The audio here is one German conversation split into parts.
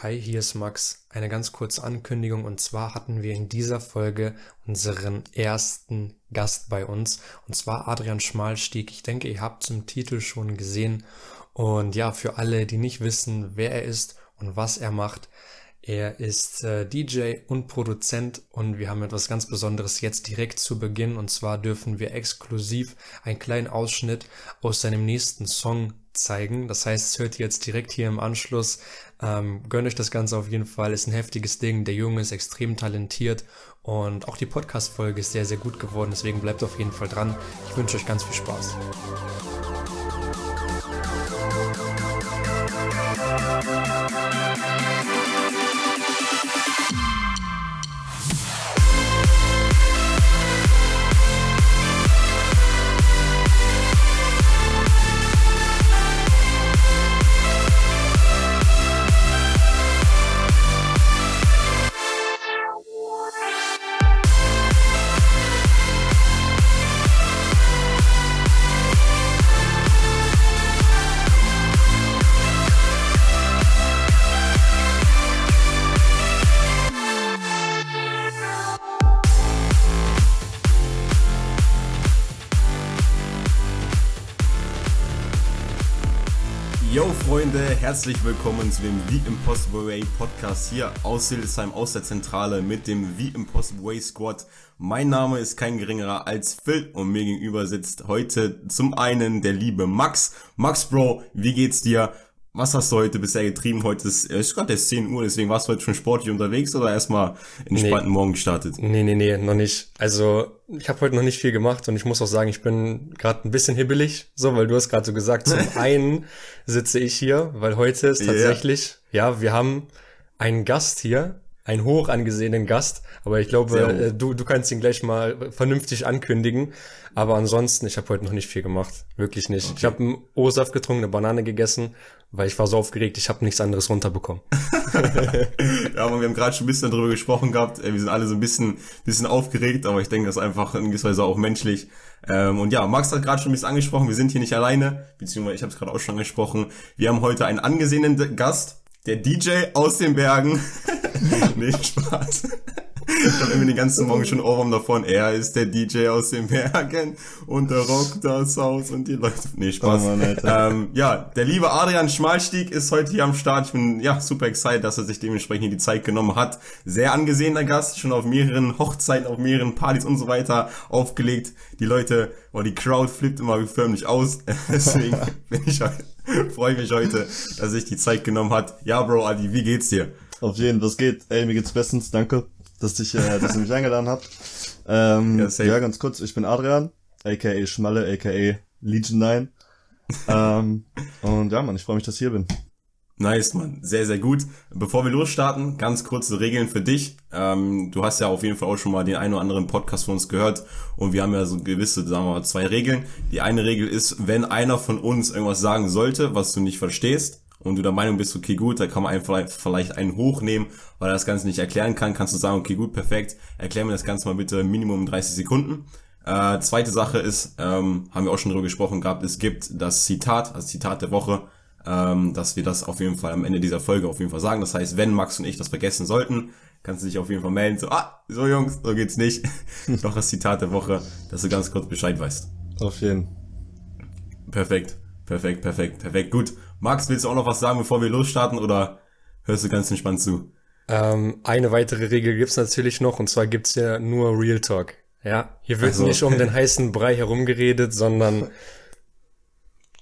Hi, hier ist Max. Eine ganz kurze Ankündigung und zwar hatten wir in dieser Folge unseren ersten Gast bei uns und zwar Adrian Schmalstieg. Ich denke, ihr habt zum Titel schon gesehen und ja, für alle, die nicht wissen, wer er ist und was er macht, er ist äh, DJ und Produzent und wir haben etwas ganz Besonderes jetzt direkt zu Beginn und zwar dürfen wir exklusiv einen kleinen Ausschnitt aus seinem nächsten Song zeigen. Das heißt, es hört ihr jetzt direkt hier im Anschluss. Ähm, gönnt euch das Ganze auf jeden Fall. Ist ein heftiges Ding. Der Junge ist extrem talentiert und auch die Podcast-Folge ist sehr, sehr gut geworden. Deswegen bleibt auf jeden Fall dran. Ich wünsche euch ganz viel Spaß. Freunde, herzlich willkommen zu dem The Impossible Way Podcast hier aus Hildesheim, aus der Zentrale mit dem The Impossible Way Squad. Mein Name ist kein geringerer als Phil und mir gegenüber sitzt heute zum einen der liebe Max. Max Bro, wie geht's dir? Was hast du heute bisher getrieben? Heute ist, ist gerade erst 10 Uhr, deswegen warst du heute schon sportlich unterwegs oder erstmal entspannten nee. Morgen gestartet? Nee, nee, nee, noch nicht. Also ich habe heute noch nicht viel gemacht und ich muss auch sagen, ich bin gerade ein bisschen hibbelig, so, weil du hast gerade so gesagt, zum einen sitze ich hier, weil heute ist tatsächlich, yeah. ja, wir haben einen Gast hier, einen hoch angesehenen Gast, aber ich glaube, äh, du, du kannst ihn gleich mal vernünftig ankündigen. Aber ansonsten, ich habe heute noch nicht viel gemacht. Wirklich nicht. Okay. Ich habe einen O-Saft getrunken, eine Banane gegessen, weil ich war so aufgeregt, ich habe nichts anderes runterbekommen. ja, aber wir haben gerade schon ein bisschen darüber gesprochen gehabt. Wir sind alle so ein bisschen, bisschen aufgeregt, aber ich denke, das ist einfach in gewisser Weise auch menschlich. Ähm, und ja, Max hat gerade schon ein bisschen angesprochen, wir sind hier nicht alleine, beziehungsweise ich habe es gerade auch schon angesprochen. Wir haben heute einen angesehenen Gast, der DJ aus den Bergen. nee, Spaß. Ich habe irgendwie den ganzen Morgen schon Ohrwurm davon. Er ist der DJ aus den Bergen und der rockt das Haus und die Leute. Nee, Spaß. Oh Mann, ähm, ja, der liebe Adrian Schmalstieg ist heute hier am Start. Ich bin ja super excited, dass er sich dementsprechend hier die Zeit genommen hat. Sehr angesehener Gast, schon auf mehreren Hochzeiten, auf mehreren Partys und so weiter aufgelegt. Die Leute, oh, die Crowd flippt immer förmlich aus. Deswegen bin ich heute, freue mich heute, dass er sich die Zeit genommen hat. Ja, Bro, Adi, wie geht's dir? Auf jeden, was geht? Ey, mir geht's bestens, danke dass, ich, äh, dass ihr mich eingeladen habt. Ähm, ja, ja, ganz kurz, ich bin Adrian, aka Schmalle, aka Legion 9. ähm, und ja, man, ich freue mich, dass ich hier bin. Nice, man. Sehr, sehr gut. Bevor wir losstarten, ganz kurze Regeln für dich. Ähm, du hast ja auf jeden Fall auch schon mal den einen oder anderen Podcast von uns gehört und wir haben ja so gewisse, sagen wir mal, zwei Regeln. Die eine Regel ist, wenn einer von uns irgendwas sagen sollte, was du nicht verstehst, und du der Meinung bist, okay, gut, da kann man einfach vielleicht einen hochnehmen, weil er das Ganze nicht erklären kann, kannst du sagen, okay, gut, perfekt, erklär mir das Ganze mal bitte Minimum 30 Sekunden. Äh, zweite Sache ist, ähm, haben wir auch schon drüber gesprochen gehabt, es gibt das Zitat, das Zitat der Woche, ähm, dass wir das auf jeden Fall am Ende dieser Folge auf jeden Fall sagen. Das heißt, wenn Max und ich das vergessen sollten, kannst du dich auf jeden Fall melden, so, ah, so Jungs, so geht's nicht. Doch das Zitat der Woche, dass du ganz kurz Bescheid weißt. Auf jeden. Perfekt, perfekt, perfekt, perfekt, gut. Max, willst du auch noch was sagen, bevor wir losstarten oder hörst du ganz entspannt zu? Ähm, eine weitere Regel gibt's natürlich noch und zwar gibt's ja nur Real Talk. Ja, hier wird also. nicht um den heißen Brei herumgeredet, sondern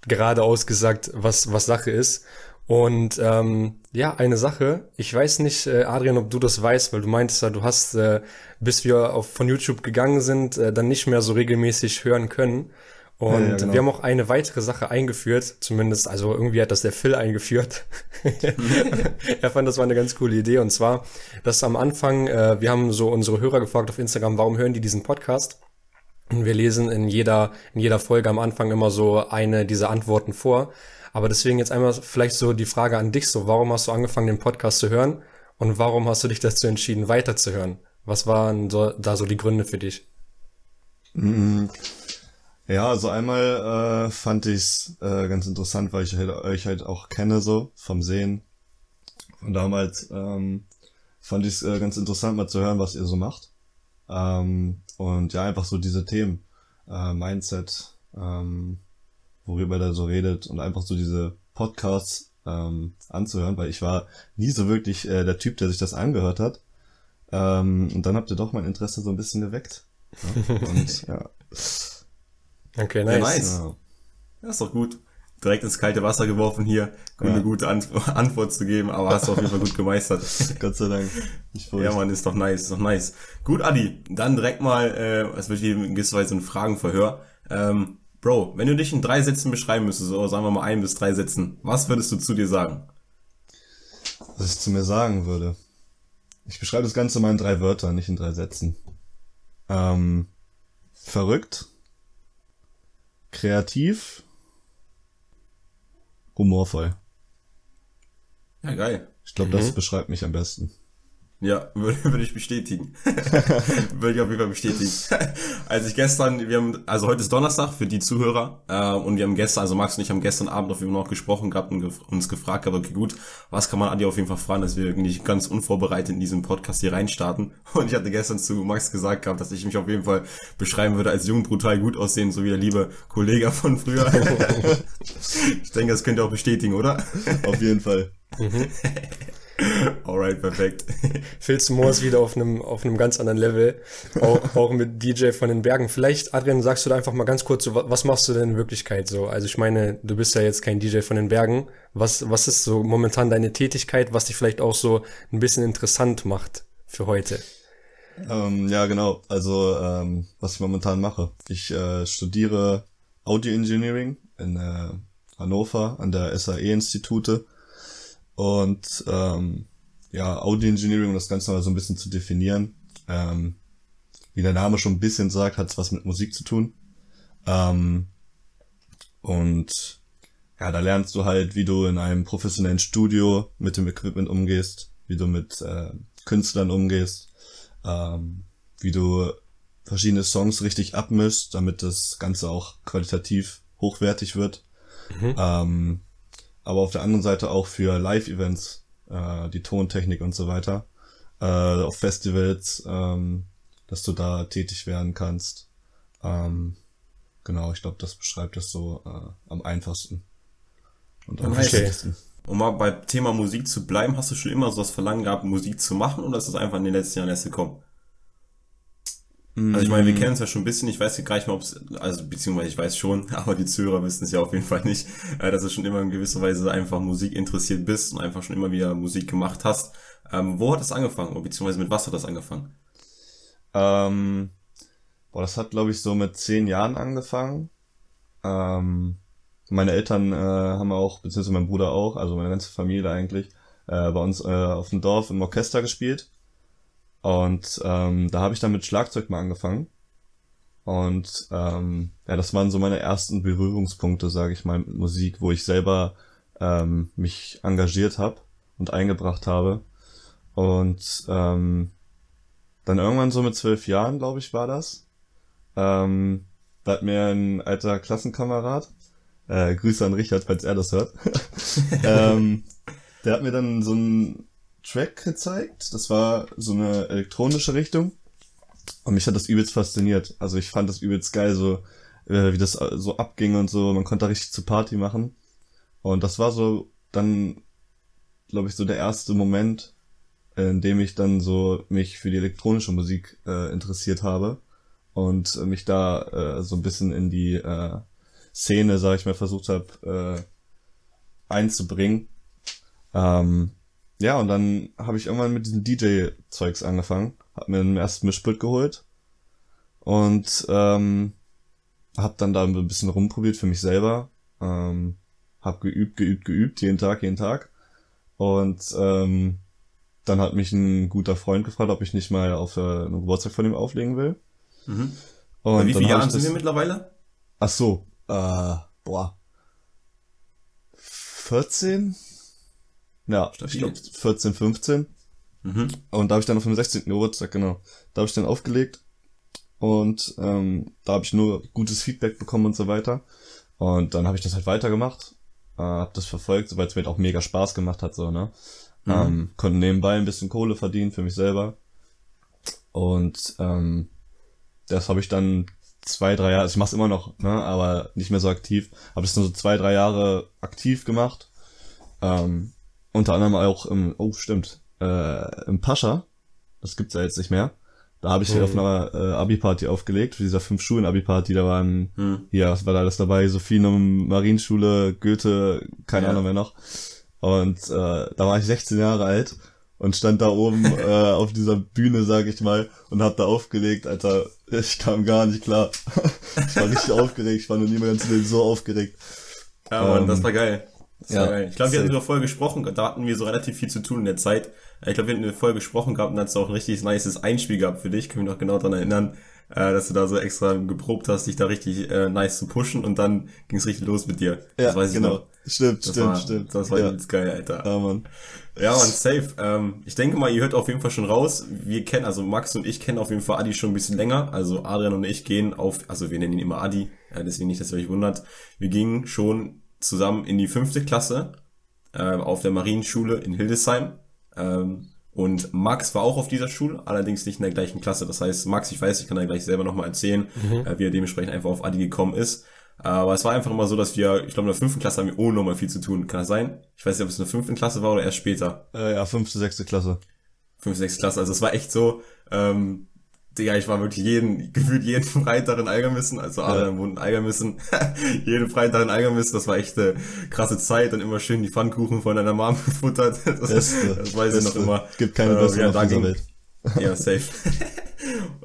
gerade ausgesagt, was, was Sache ist. Und ähm, ja, eine Sache, ich weiß nicht, äh, Adrian, ob du das weißt, weil du meintest ja, du hast, äh, bis wir auf, von YouTube gegangen sind, äh, dann nicht mehr so regelmäßig hören können. Und ja, genau. wir haben auch eine weitere Sache eingeführt, zumindest, also irgendwie hat das der Phil eingeführt. er fand, das war eine ganz coole Idee. Und zwar, dass am Anfang, äh, wir haben so unsere Hörer gefragt auf Instagram, warum hören die diesen Podcast? Und wir lesen in jeder, in jeder Folge am Anfang immer so eine dieser Antworten vor. Aber deswegen jetzt einmal vielleicht so die Frage an dich, so, warum hast du angefangen, den Podcast zu hören? Und warum hast du dich dazu entschieden, weiterzuhören? Was waren so, da so die Gründe für dich? Mm ja, also einmal äh, fand ich's äh, ganz interessant, weil ich halt, euch halt auch kenne so vom Sehen, Und damals ähm, fand ich es äh, ganz interessant, mal zu hören, was ihr so macht. Ähm, und ja, einfach so diese Themen, äh, Mindset, ähm, worüber der so redet und einfach so diese Podcasts ähm, anzuhören, weil ich war nie so wirklich äh, der Typ, der sich das angehört hat. Ähm, und dann habt ihr doch mein Interesse so ein bisschen geweckt. Ja? Und ja. Okay, nice. Ja, nice. Ja. Das ist doch gut. Direkt ins kalte Wasser geworfen hier, ja. eine gute Ant Antwort zu geben, aber hast du auf jeden Fall gut gemeistert. Gott sei Dank. Ja, man, ist doch nice, ist doch nice. Gut, Adi, dann direkt mal, äh, es wird hier in gewisser Weise ein Fragenverhör. Ähm, Bro, wenn du dich in drei Sätzen beschreiben müsstest, oder sagen wir mal ein bis drei Sätzen, was würdest du zu dir sagen? Was ich zu mir sagen würde. Ich beschreibe das Ganze mal in drei Wörtern, nicht in drei Sätzen. Ähm, verrückt, kreativ, humorvoll. Ja, geil. Ich glaube, mhm. das beschreibt mich am besten. Ja, würde, würde ich bestätigen. würde ich auf jeden Fall bestätigen. Als ich gestern, wir haben, also heute ist Donnerstag für die Zuhörer, äh, und wir haben gestern, also Max und ich haben gestern Abend auf jeden Fall noch gesprochen gehabt und gef uns gefragt gehabt, okay gut, was kann man Adi auf jeden Fall fragen, dass wir irgendwie ganz unvorbereitet in diesen Podcast hier reinstarten. Und ich hatte gestern zu Max gesagt gehabt, dass ich mich auf jeden Fall beschreiben würde als jung, brutal, gut aussehen, so wie der liebe Kollege von früher. ich denke, das könnt ihr auch bestätigen, oder? Auf jeden Fall. Alright, perfekt. Phil's Moore ist wieder auf einem, auf einem ganz anderen Level. Auch, auch mit DJ von den Bergen. Vielleicht, Adrian, sagst du da einfach mal ganz kurz, so, was machst du denn in Wirklichkeit so? Also ich meine, du bist ja jetzt kein DJ von den Bergen. Was, was ist so momentan deine Tätigkeit, was dich vielleicht auch so ein bisschen interessant macht für heute? Ähm, ja, genau. Also, ähm, was ich momentan mache. Ich äh, studiere Audio Engineering in äh, Hannover an der SAE-Institute und ähm, ja, Audio Engineering, um das Ganze mal so ein bisschen zu definieren. Ähm, wie der Name schon ein bisschen sagt, hat es was mit Musik zu tun. Ähm, und ja, da lernst du halt, wie du in einem professionellen Studio mit dem Equipment umgehst, wie du mit äh, Künstlern umgehst, ähm, wie du verschiedene Songs richtig abmischst, damit das Ganze auch qualitativ hochwertig wird. Mhm. Ähm, aber auf der anderen Seite auch für Live-Events, äh, die Tontechnik und so weiter, äh, auf Festivals, ähm, dass du da tätig werden kannst. Ähm, genau, ich glaube, das beschreibt das so äh, am einfachsten und am okay. Um mal bei Thema Musik zu bleiben, hast du schon immer so das Verlangen gehabt, Musik zu machen oder ist das einfach in den letzten Jahren erst gekommen? Also ich meine, wir mm. kennen es ja schon ein bisschen, ich weiß gar nicht mal, ob es, also beziehungsweise ich weiß schon, aber die Zuhörer wissen es ja auf jeden Fall nicht, äh, dass du schon immer in gewisser Weise einfach Musik interessiert bist und einfach schon immer wieder Musik gemacht hast. Ähm, wo hat das angefangen, beziehungsweise mit was hat das angefangen? Ähm, boah, das hat glaube ich so mit zehn Jahren angefangen. Ähm, meine Eltern äh, haben auch, beziehungsweise mein Bruder auch, also meine ganze Familie eigentlich, äh, bei uns äh, auf dem Dorf im Orchester gespielt. Und ähm, da habe ich dann mit Schlagzeug mal angefangen. Und ähm, ja, das waren so meine ersten Berührungspunkte, sage ich mal, mit Musik, wo ich selber ähm, mich engagiert habe und eingebracht habe. Und ähm, dann irgendwann so mit zwölf Jahren, glaube ich, war das. Ähm, da hat mir ein alter Klassenkamerad, äh, Grüße an Richard, falls er das hört, ähm, der hat mir dann so ein Track gezeigt. Das war so eine elektronische Richtung. Und mich hat das übelst fasziniert. Also ich fand das übelst geil, so äh, wie das so abging und so. Man konnte da richtig zu Party machen. Und das war so dann, glaube ich, so der erste Moment, in dem ich dann so mich für die elektronische Musik äh, interessiert habe und mich da äh, so ein bisschen in die äh, Szene, sag ich mal, versucht habe äh, einzubringen. Ähm, ja, und dann habe ich irgendwann mit diesem DJ-Zeugs angefangen, hab mir einen ersten Mischpult geholt und ähm, hab dann da ein bisschen rumprobiert für mich selber, ähm, hab geübt, geübt, geübt, jeden Tag, jeden Tag und ähm, dann hat mich ein guter Freund gefragt, ob ich nicht mal auf äh, einen Geburtstag von ihm auflegen will. Mhm. Und wie viele Jahre sind wir mittlerweile? Ach so, äh, boah. 14? Ja, Stabil. ich glaube 14, 15. Mhm. Und da habe ich dann auf dem 16. Geburtstag, genau. Da habe ich dann aufgelegt und ähm, da habe ich nur gutes Feedback bekommen und so weiter. Und dann habe ich das halt weitergemacht, äh, habe das verfolgt, weil es mir halt auch mega Spaß gemacht hat, so, ne? Mhm. Ähm, konnte nebenbei ein bisschen Kohle verdienen für mich selber. Und ähm, das habe ich dann zwei, drei Jahre, also ich mache es immer noch, ne, aber nicht mehr so aktiv. Habe es nur so zwei, drei Jahre aktiv gemacht. Ähm, unter anderem auch im, oh stimmt, äh, im Pascha. Das gibt's ja jetzt nicht mehr. Da habe ich mhm. auf einer äh, Abi-Party aufgelegt, für dieser fünf Schulen Abi-Party, da waren, mhm. ja, was war da alles dabei? Sophienum, Marienschule, Goethe, keine ja. Ahnung mehr noch. Und äh, da war ich 16 Jahre alt und stand da oben äh, auf dieser Bühne, sag ich mal, und hab da aufgelegt, Alter. Ich kam gar nicht klar. ich war richtig aufgeregt, ich war noch nie mehr ganz so aufgeregt. Ja, Mann, ähm, das war geil. Ja, geil. Ich glaube, wir hatten sogar vorher gesprochen, da hatten wir so relativ viel zu tun in der Zeit. Ich glaube, wir hatten Folge gesprochen gehabt und dann hast du auch ein richtig nices Einspiel gehabt für dich. Ich kann mich noch genau daran erinnern, äh, dass du da so extra geprobt hast, dich da richtig äh, nice zu pushen und dann ging es richtig los mit dir. Ja, das weiß genau. ich noch. Stimmt, das stimmt, war, stimmt. Das war ja. übelst geil, Alter. Ja, Mann. Ja, Mann, safe. Ähm, ich denke mal, ihr hört auf jeden Fall schon raus. Wir kennen, also Max und ich kennen auf jeden Fall Adi schon ein bisschen länger. Also Adrian und ich gehen auf, also wir nennen ihn immer Adi, äh, deswegen nicht, dass ihr euch wundert. Wir gingen schon zusammen in die fünfte Klasse äh, auf der Marienschule in Hildesheim. Ähm, und Max war auch auf dieser Schule, allerdings nicht in der gleichen Klasse. Das heißt, Max, ich weiß, ich kann da gleich selber nochmal erzählen, mhm. äh, wie er dementsprechend einfach auf Adi gekommen ist. Aber es war einfach immer so, dass wir, ich glaube, in der fünften Klasse haben wir ohne nochmal viel zu tun. Kann das sein? Ich weiß nicht, ob es in der fünften Klasse war oder erst später. Äh, ja, fünfte, sechste Klasse. Fünfte, sechste Klasse. Also es war echt so, ähm, Digga, ich war wirklich jeden, gefühlt jeden Freitag in Algermissen, also alle ja. wohnen in Algermissen, jeden Freitag in Algermissen, das war echt eine krasse Zeit und immer schön die Pfannkuchen von deiner Mom gefuttert, das, Beste, das weiß Beste. ich noch immer. Gibt keine äh, bessere ja, auf dieser Welt. Ja, safe.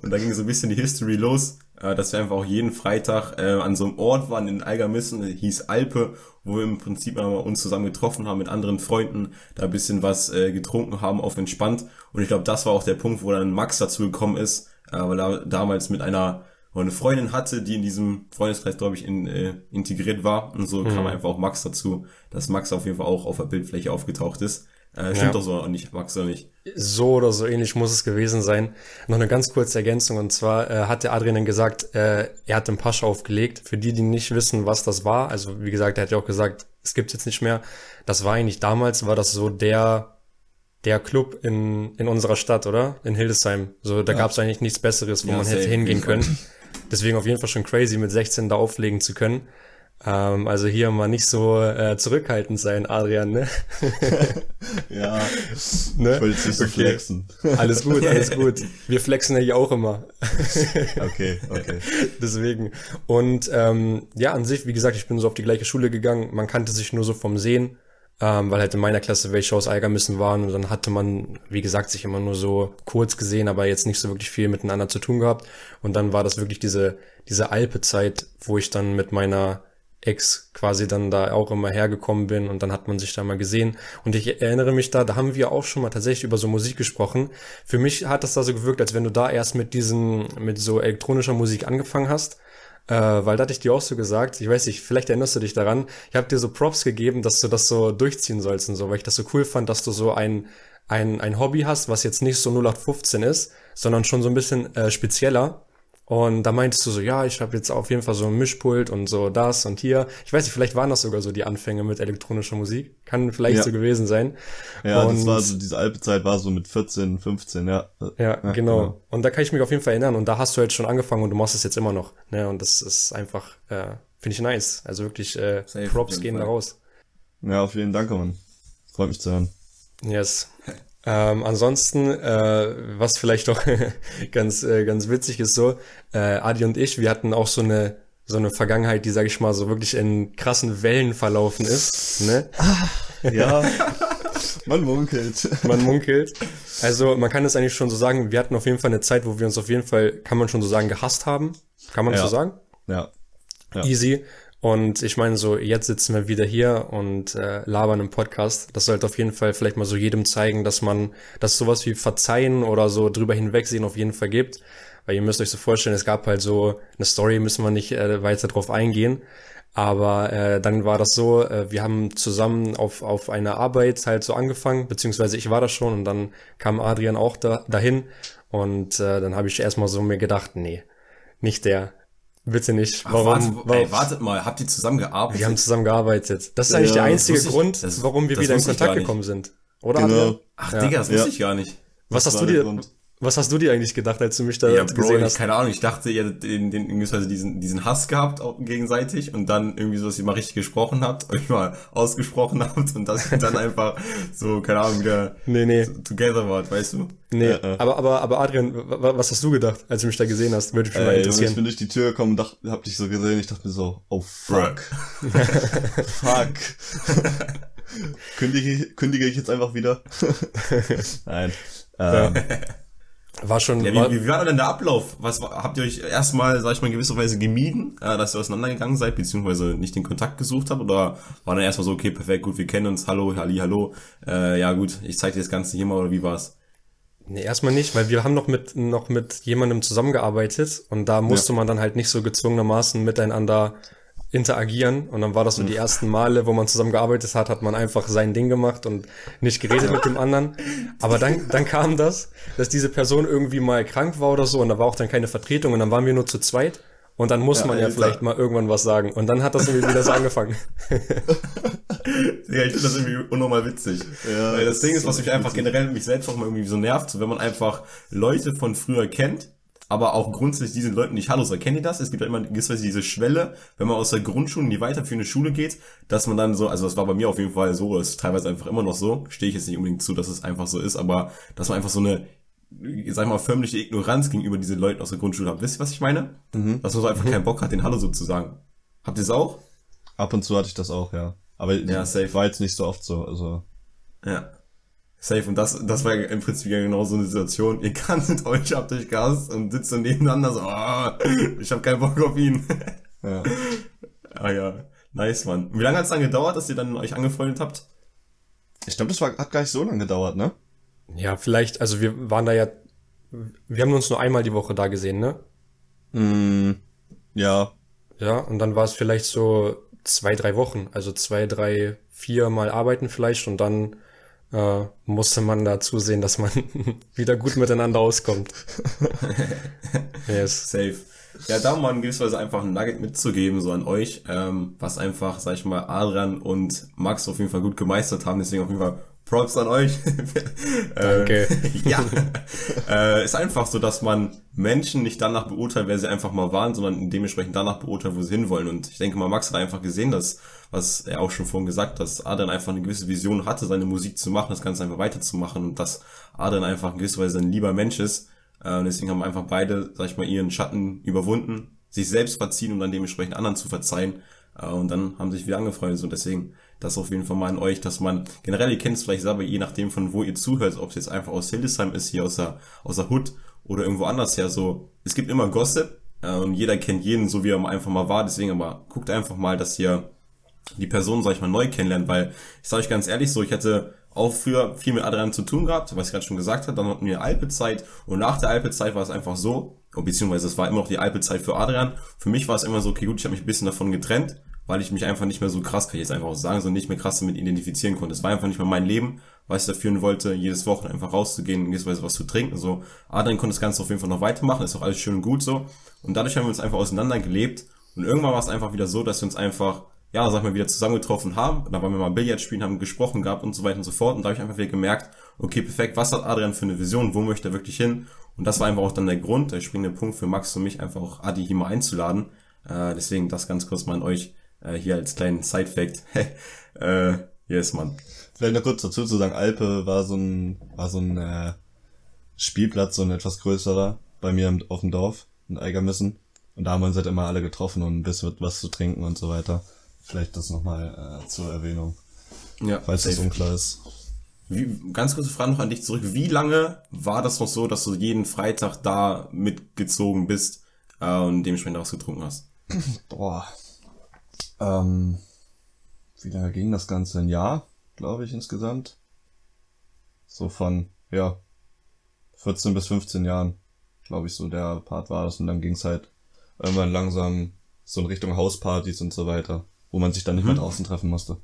und da ging so ein bisschen die History los, äh, dass wir einfach auch jeden Freitag äh, an so einem Ort waren in Algermissen, hieß Alpe, wo wir im Prinzip uns zusammen getroffen haben mit anderen Freunden, da ein bisschen was äh, getrunken haben, auf entspannt. Und ich glaube, das war auch der Punkt, wo dann Max dazu gekommen ist, äh, weil er damals mit einer eine Freundin hatte, die in diesem Freundeskreis, glaube ich, in, äh, integriert war. Und so mhm. kam einfach auch Max dazu, dass Max auf jeden Fall auch auf der Bildfläche aufgetaucht ist. Äh, stimmt ja. doch so nicht, Max oder nicht? So oder so ähnlich muss es gewesen sein. Noch eine ganz kurze Ergänzung und zwar äh, hat der Adrian dann gesagt, äh, er hat den Pasch aufgelegt. Für die, die nicht wissen, was das war, also wie gesagt, er hat ja auch gesagt, es gibt's jetzt nicht mehr. Das war eigentlich damals, war das so der der Club in, in unserer Stadt, oder? In Hildesheim. So, da ja. gab's eigentlich nichts Besseres, wo ja, man hätte hingehen können. Deswegen auf jeden Fall schon crazy, mit 16 da auflegen zu können. Ähm, also hier mal nicht so äh, zurückhaltend sein, Adrian, ne? ja, ne? ich wollte nicht so okay. flexen. Alles gut, alles gut. Wir flexen ja hier auch immer. okay, okay. Deswegen. Und ähm, ja, an sich, wie gesagt, ich bin so auf die gleiche Schule gegangen. Man kannte sich nur so vom Sehen, ähm, weil halt in meiner Klasse welche aus Eigermissen waren. Und dann hatte man, wie gesagt, sich immer nur so kurz gesehen, aber jetzt nicht so wirklich viel miteinander zu tun gehabt. Und dann war das wirklich diese, diese Alpe-Zeit, wo ich dann mit meiner Ex quasi dann da auch immer hergekommen bin und dann hat man sich da mal gesehen. Und ich erinnere mich da, da haben wir auch schon mal tatsächlich über so Musik gesprochen. Für mich hat das da so gewirkt, als wenn du da erst mit diesen, mit so elektronischer Musik angefangen hast. Äh, weil da hatte ich dir auch so gesagt, ich weiß nicht, vielleicht erinnerst du dich daran, ich habe dir so Props gegeben, dass du das so durchziehen sollst und so, weil ich das so cool fand, dass du so ein, ein, ein Hobby hast, was jetzt nicht so 0815 ist, sondern schon so ein bisschen äh, spezieller und da meintest du so, ja, ich habe jetzt auf jeden Fall so ein Mischpult und so das und hier. Ich weiß nicht, vielleicht waren das sogar so die Anfänge mit elektronischer Musik. Kann vielleicht ja. so gewesen sein. Ja, und das war so, diese Alpezeit war so mit 14, 15, ja. Ja, ja genau. Ja. Und da kann ich mich auf jeden Fall erinnern. Und da hast du jetzt schon angefangen und du machst es jetzt immer noch. Ne? Und das ist einfach, äh, finde ich nice. Also wirklich, äh, Safe, Props gehen Fall. da raus. Ja, auf jeden Dank, Mann. Freut mich zu hören. Yes. Ähm, ansonsten, äh, was vielleicht doch ganz, äh, ganz witzig ist so, äh, Adi und ich, wir hatten auch so eine, so eine Vergangenheit, die, sag ich mal, so wirklich in krassen Wellen verlaufen ist. Ne? ja, man munkelt. Man munkelt. Also man kann es eigentlich schon so sagen, wir hatten auf jeden Fall eine Zeit, wo wir uns auf jeden Fall, kann man schon so sagen, gehasst haben. Kann man ja. so sagen? Ja. ja. Easy. Und ich meine, so jetzt sitzen wir wieder hier und äh, labern im Podcast. Das sollte auf jeden Fall vielleicht mal so jedem zeigen, dass man, dass sowas wie Verzeihen oder so drüber hinwegsehen auf jeden Fall gibt. Weil ihr müsst euch so vorstellen, es gab halt so eine Story, müssen wir nicht äh, weiter drauf eingehen. Aber äh, dann war das so, äh, wir haben zusammen auf, auf eine Arbeit halt so angefangen, beziehungsweise ich war da schon und dann kam Adrian auch da, dahin. Und äh, dann habe ich erstmal so mir gedacht, nee, nicht der. Bitte nicht. Warum, Ach, warte, warum? Ey, wartet mal, habt ihr zusammen gearbeitet? Wir haben zusammen gearbeitet. Das ist eigentlich ja, der einzige ich, Grund, warum wir wieder in Kontakt gekommen sind. Oder? Genau. Ach, ja. Digga, das wusste ich gar nicht. Was hast du dir, Grund. Was hast du dir eigentlich gedacht, als du mich da ja, Bro, gesehen hast? Keine Ahnung, ich dachte, ihr hättet den, den, irgendwie diesen, diesen Hass gehabt auch gegenseitig und dann irgendwie so, dass ihr mal richtig gesprochen habt, euch mal ausgesprochen habt und das dann einfach so, keine Ahnung, wieder nee, nee. together wart, weißt du? Nee, ja, ja. aber, aber, aber Adrian, was hast du gedacht, als du mich da gesehen hast? Würde mich schon mal interessieren. Ich bin durch die Tür gekommen, dacht, hab dich so gesehen, ich dachte mir so, oh fuck. fuck. kündige, kündige ich jetzt einfach wieder? Nein. Ähm, war schon. Ja, wie, wie, wie war denn der Ablauf? Was habt ihr euch erstmal, sag ich mal, in gewisser Weise gemieden, äh, dass ihr auseinandergegangen seid, beziehungsweise nicht den Kontakt gesucht habt? Oder war dann erstmal so, okay, perfekt, gut, wir kennen uns, hallo, halli, hallo, äh, ja gut, ich zeig dir das Ganze hier mal, oder wie war's? Nee, erstmal nicht, weil wir haben noch mit, noch mit jemandem zusammengearbeitet und da musste ja. man dann halt nicht so gezwungenermaßen miteinander interagieren. Und dann war das so die ersten Male, wo man zusammen gearbeitet hat, hat man einfach sein Ding gemacht und nicht geredet mit dem anderen. Aber dann, dann kam das, dass diese Person irgendwie mal krank war oder so und da war auch dann keine Vertretung und dann waren wir nur zu zweit. Und dann muss ja, man ja Alter. vielleicht mal irgendwann was sagen. Und dann hat das irgendwie wieder so angefangen. ja, ich finde das irgendwie unnormal witzig. Ja, Weil das, das Ding ist, was mich einfach generell mich selbst auch mal irgendwie so nervt, so wenn man einfach Leute von früher kennt aber auch grundsätzlich diesen Leuten nicht Hallo sagt. Kennt ihr das? Es gibt ja immer gewisserweise diese Schwelle, wenn man aus der Grundschule in die weiterführende Schule geht, dass man dann so, also das war bei mir auf jeden Fall so, das ist teilweise einfach immer noch so, stehe ich jetzt nicht unbedingt zu, dass es einfach so ist, aber dass man einfach so eine sag ich mal, förmliche Ignoranz gegenüber diesen Leuten aus der Grundschule hat. Wisst ihr, was ich meine? Mhm. Dass man so einfach mhm. keinen Bock hat, den Hallo so zu sagen. Habt ihr es auch? Ab und zu hatte ich das auch, ja. Aber ja, safe. war jetzt nicht so oft so, also. Ja. Safe. Und das, das war im Prinzip ja genau so eine Situation. Ihr kanntet euch, habt euch gehasst und sitzt so nebeneinander so, oh, ich habe keinen Bock auf ihn. Ja. ah ja, nice, Mann. Wie lange hat es dann gedauert, dass ihr dann euch angefreundet habt? Ich glaube, das war, hat gar nicht so lange gedauert, ne? Ja, vielleicht, also wir waren da ja, wir haben uns nur einmal die Woche da gesehen, ne? Mm, ja. Ja, und dann war es vielleicht so zwei, drei Wochen, also zwei, drei, vier Mal arbeiten vielleicht und dann äh, musste man da zusehen, dass man wieder gut miteinander auskommt. yes. Safe. Ja, da mal in gewisser Weise einfach ein Nugget mitzugeben, so an euch, ähm, was einfach, sag ich mal, Adrian und Max auf jeden Fall gut gemeistert haben. Deswegen auf jeden Fall Props an euch. Danke. äh, ja. äh, ist einfach so, dass man Menschen nicht danach beurteilt, wer sie einfach mal waren, sondern dementsprechend danach beurteilt, wo sie hinwollen. Und ich denke mal, Max hat einfach gesehen, dass, was er auch schon vorhin gesagt dass Adrian einfach eine gewisse Vision hatte, seine Musik zu machen, das Ganze einfach weiterzumachen und dass Adrian einfach in gewisser Weise ein lieber Mensch ist. Äh, deswegen haben einfach beide, sag ich mal, ihren Schatten überwunden, sich selbst verziehen und dann dementsprechend anderen zu verzeihen. Äh, und dann haben sich wieder angefreundet. Und deswegen das auf jeden Fall mal an euch, dass man generell, ihr kennt es vielleicht selber, je nachdem von wo ihr zuhört, ob es jetzt einfach aus Hildesheim ist, hier aus der, aus der Hood oder irgendwo anders her, so, es gibt immer Gossip äh, und jeder kennt jeden, so wie er einfach mal war, deswegen aber guckt einfach mal, dass ihr die Person, sag ich mal, neu kennenlernt, weil ich sage euch ganz ehrlich so, ich hätte auch früher viel mit Adrian zu tun gehabt, was ich gerade schon gesagt habe, dann hatten wir Alpezeit und nach der Alpezeit war es einfach so, beziehungsweise es war immer noch die Alpezeit für Adrian, für mich war es immer so, okay gut, ich habe mich ein bisschen davon getrennt, weil ich mich einfach nicht mehr so krass, kann ich jetzt einfach auch sagen, so nicht mehr krass damit identifizieren konnte. Es war einfach nicht mehr mein Leben, was ich da führen wollte, jedes Wochen einfach rauszugehen, in gewisser Weise was zu trinken, so. Adrian konnte das Ganze auf jeden Fall noch weitermachen, ist auch alles schön und gut so. Und dadurch haben wir uns einfach auseinandergelebt und irgendwann war es einfach wieder so, dass wir uns einfach, ja, sag mal, wieder zusammengetroffen haben. Da waren wir mal Billard spielen, haben gesprochen gehabt und so weiter und so fort. Und da habe ich einfach wieder gemerkt, okay, perfekt, was hat Adrian für eine Vision, wo möchte er wirklich hin? Und das war einfach auch dann der Grund, der springende Punkt für Max und mich, einfach auch Adi hier mal einzuladen. Äh, deswegen das ganz kurz mal an euch äh, hier als kleinen Side-Fact. äh, yes, Mann. Vielleicht noch kurz dazu zu sagen, Alpe war so ein, war so ein äh, Spielplatz, so ein etwas größerer, bei mir auf dem Dorf, in Eigermissen. Und da haben wir uns halt immer alle getroffen und ein bisschen was zu trinken und so weiter. Vielleicht das nochmal äh, zur Erwähnung. Ja. Falls safe. das unklar ist. Wie, ganz kurze Frage noch an dich zurück. Wie lange war das noch so, dass du jeden Freitag da mitgezogen bist äh, und dementsprechend ausgetrunken hast? Boah, ähm, wie lange ging das Ganze? Ein Jahr, glaube ich, insgesamt. So von, ja, 14 bis 15 Jahren, glaube ich, so der Part war das. Und dann ging es halt irgendwann langsam so in Richtung Hauspartys und so weiter, wo man sich dann nicht mhm. mehr draußen treffen musste.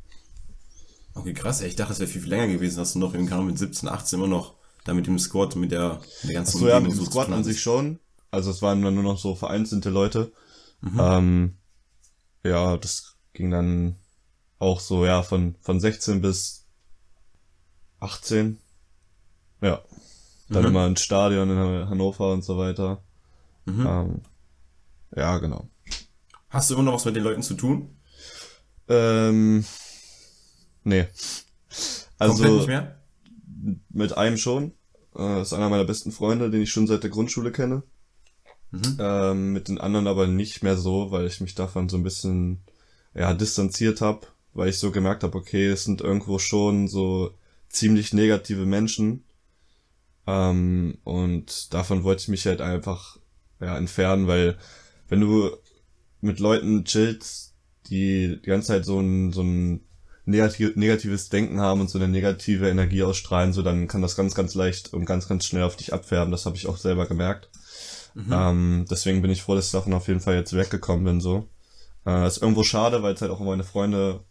Okay, krass, ey. ich dachte, es wäre viel, viel länger gewesen, dass du noch im mit 17, 18 immer noch da mit dem Squad, mit der, mit der ganzen Achso, ja, mit dem Squad an sich schon. Also es waren dann nur noch so vereinzelte Leute. Mhm. Ähm, ja, das ging dann auch so, ja, von, von 16 bis 18. Ja. Dann mhm. immer ins Stadion in Hannover und so weiter. Mhm. Ähm, ja, genau. Hast du immer noch was mit den Leuten zu tun? Ähm, nee. Also, Komplett nicht mehr? Mit einem schon. Äh, ist einer meiner besten Freunde, den ich schon seit der Grundschule kenne. Mhm. Ähm, mit den anderen aber nicht mehr so, weil ich mich davon so ein bisschen ja, distanziert habe, weil ich so gemerkt habe, okay, es sind irgendwo schon so ziemlich negative Menschen. Ähm, und davon wollte ich mich halt einfach ja, entfernen, weil wenn du mit Leuten chillst, die die ganze Zeit so ein, so ein negativ, negatives Denken haben und so eine negative Energie ausstrahlen, so dann kann das ganz, ganz leicht und ganz, ganz schnell auf dich abfärben. Das habe ich auch selber gemerkt. Mhm. Ähm, deswegen bin ich froh, dass ich davon auf jeden Fall jetzt weggekommen bin, so. Äh, ist irgendwo schade, weil es halt auch meine Freunde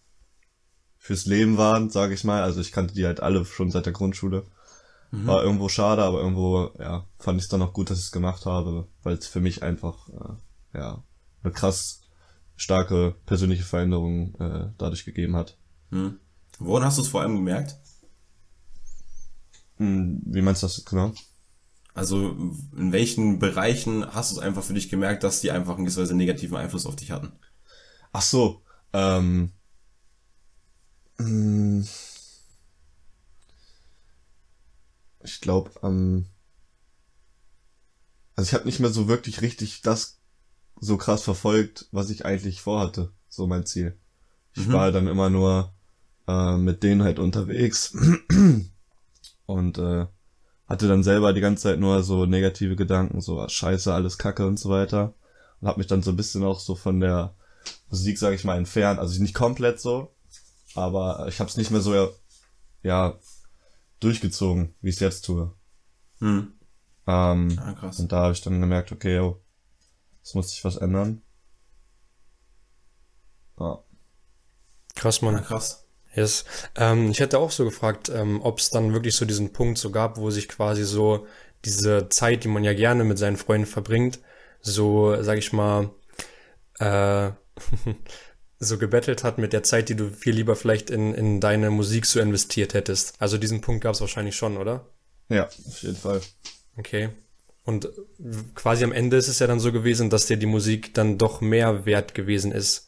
fürs Leben waren, sage ich mal. Also ich kannte die halt alle schon seit der Grundschule. Mhm. War irgendwo schade, aber irgendwo, ja, fand ich es dann auch gut, dass ich es gemacht habe, weil es für mich einfach, äh, ja, eine krass starke persönliche Veränderung äh, dadurch gegeben hat. Hm. Woran hast du es vor allem gemerkt? Hm, wie meinst du das genau? Also in welchen Bereichen hast du es einfach für dich gemerkt, dass die einfach einen gewissen negativen Einfluss auf dich hatten? Ach so, ähm, hm. ich glaube, ähm, also ich habe nicht mehr so wirklich richtig das so krass verfolgt, was ich eigentlich vorhatte, so mein Ziel. Ich mhm. war dann immer nur äh, mit denen halt unterwegs und äh, hatte dann selber die ganze Zeit nur so negative Gedanken, so ah, scheiße, alles kacke und so weiter. Und habe mich dann so ein bisschen auch so von der Musik, sage ich mal, entfernt. Also nicht komplett so, aber ich habe es nicht mehr so ja durchgezogen, wie ich es jetzt tue. Hm. Ähm, ah, krass. Und da habe ich dann gemerkt, okay, yo, es muss sich was ändern. Ja. Krass, Mann. Ja, krass. Yes. Ähm, ich hätte auch so gefragt, ähm, ob es dann wirklich so diesen Punkt so gab, wo sich quasi so diese Zeit, die man ja gerne mit seinen Freunden verbringt, so, sag ich mal, äh, so gebettelt hat mit der Zeit, die du viel lieber vielleicht in, in deine Musik so investiert hättest. Also diesen Punkt gab es wahrscheinlich schon, oder? Ja, auf jeden Fall. Okay. Und quasi am Ende ist es ja dann so gewesen, dass dir die Musik dann doch mehr wert gewesen ist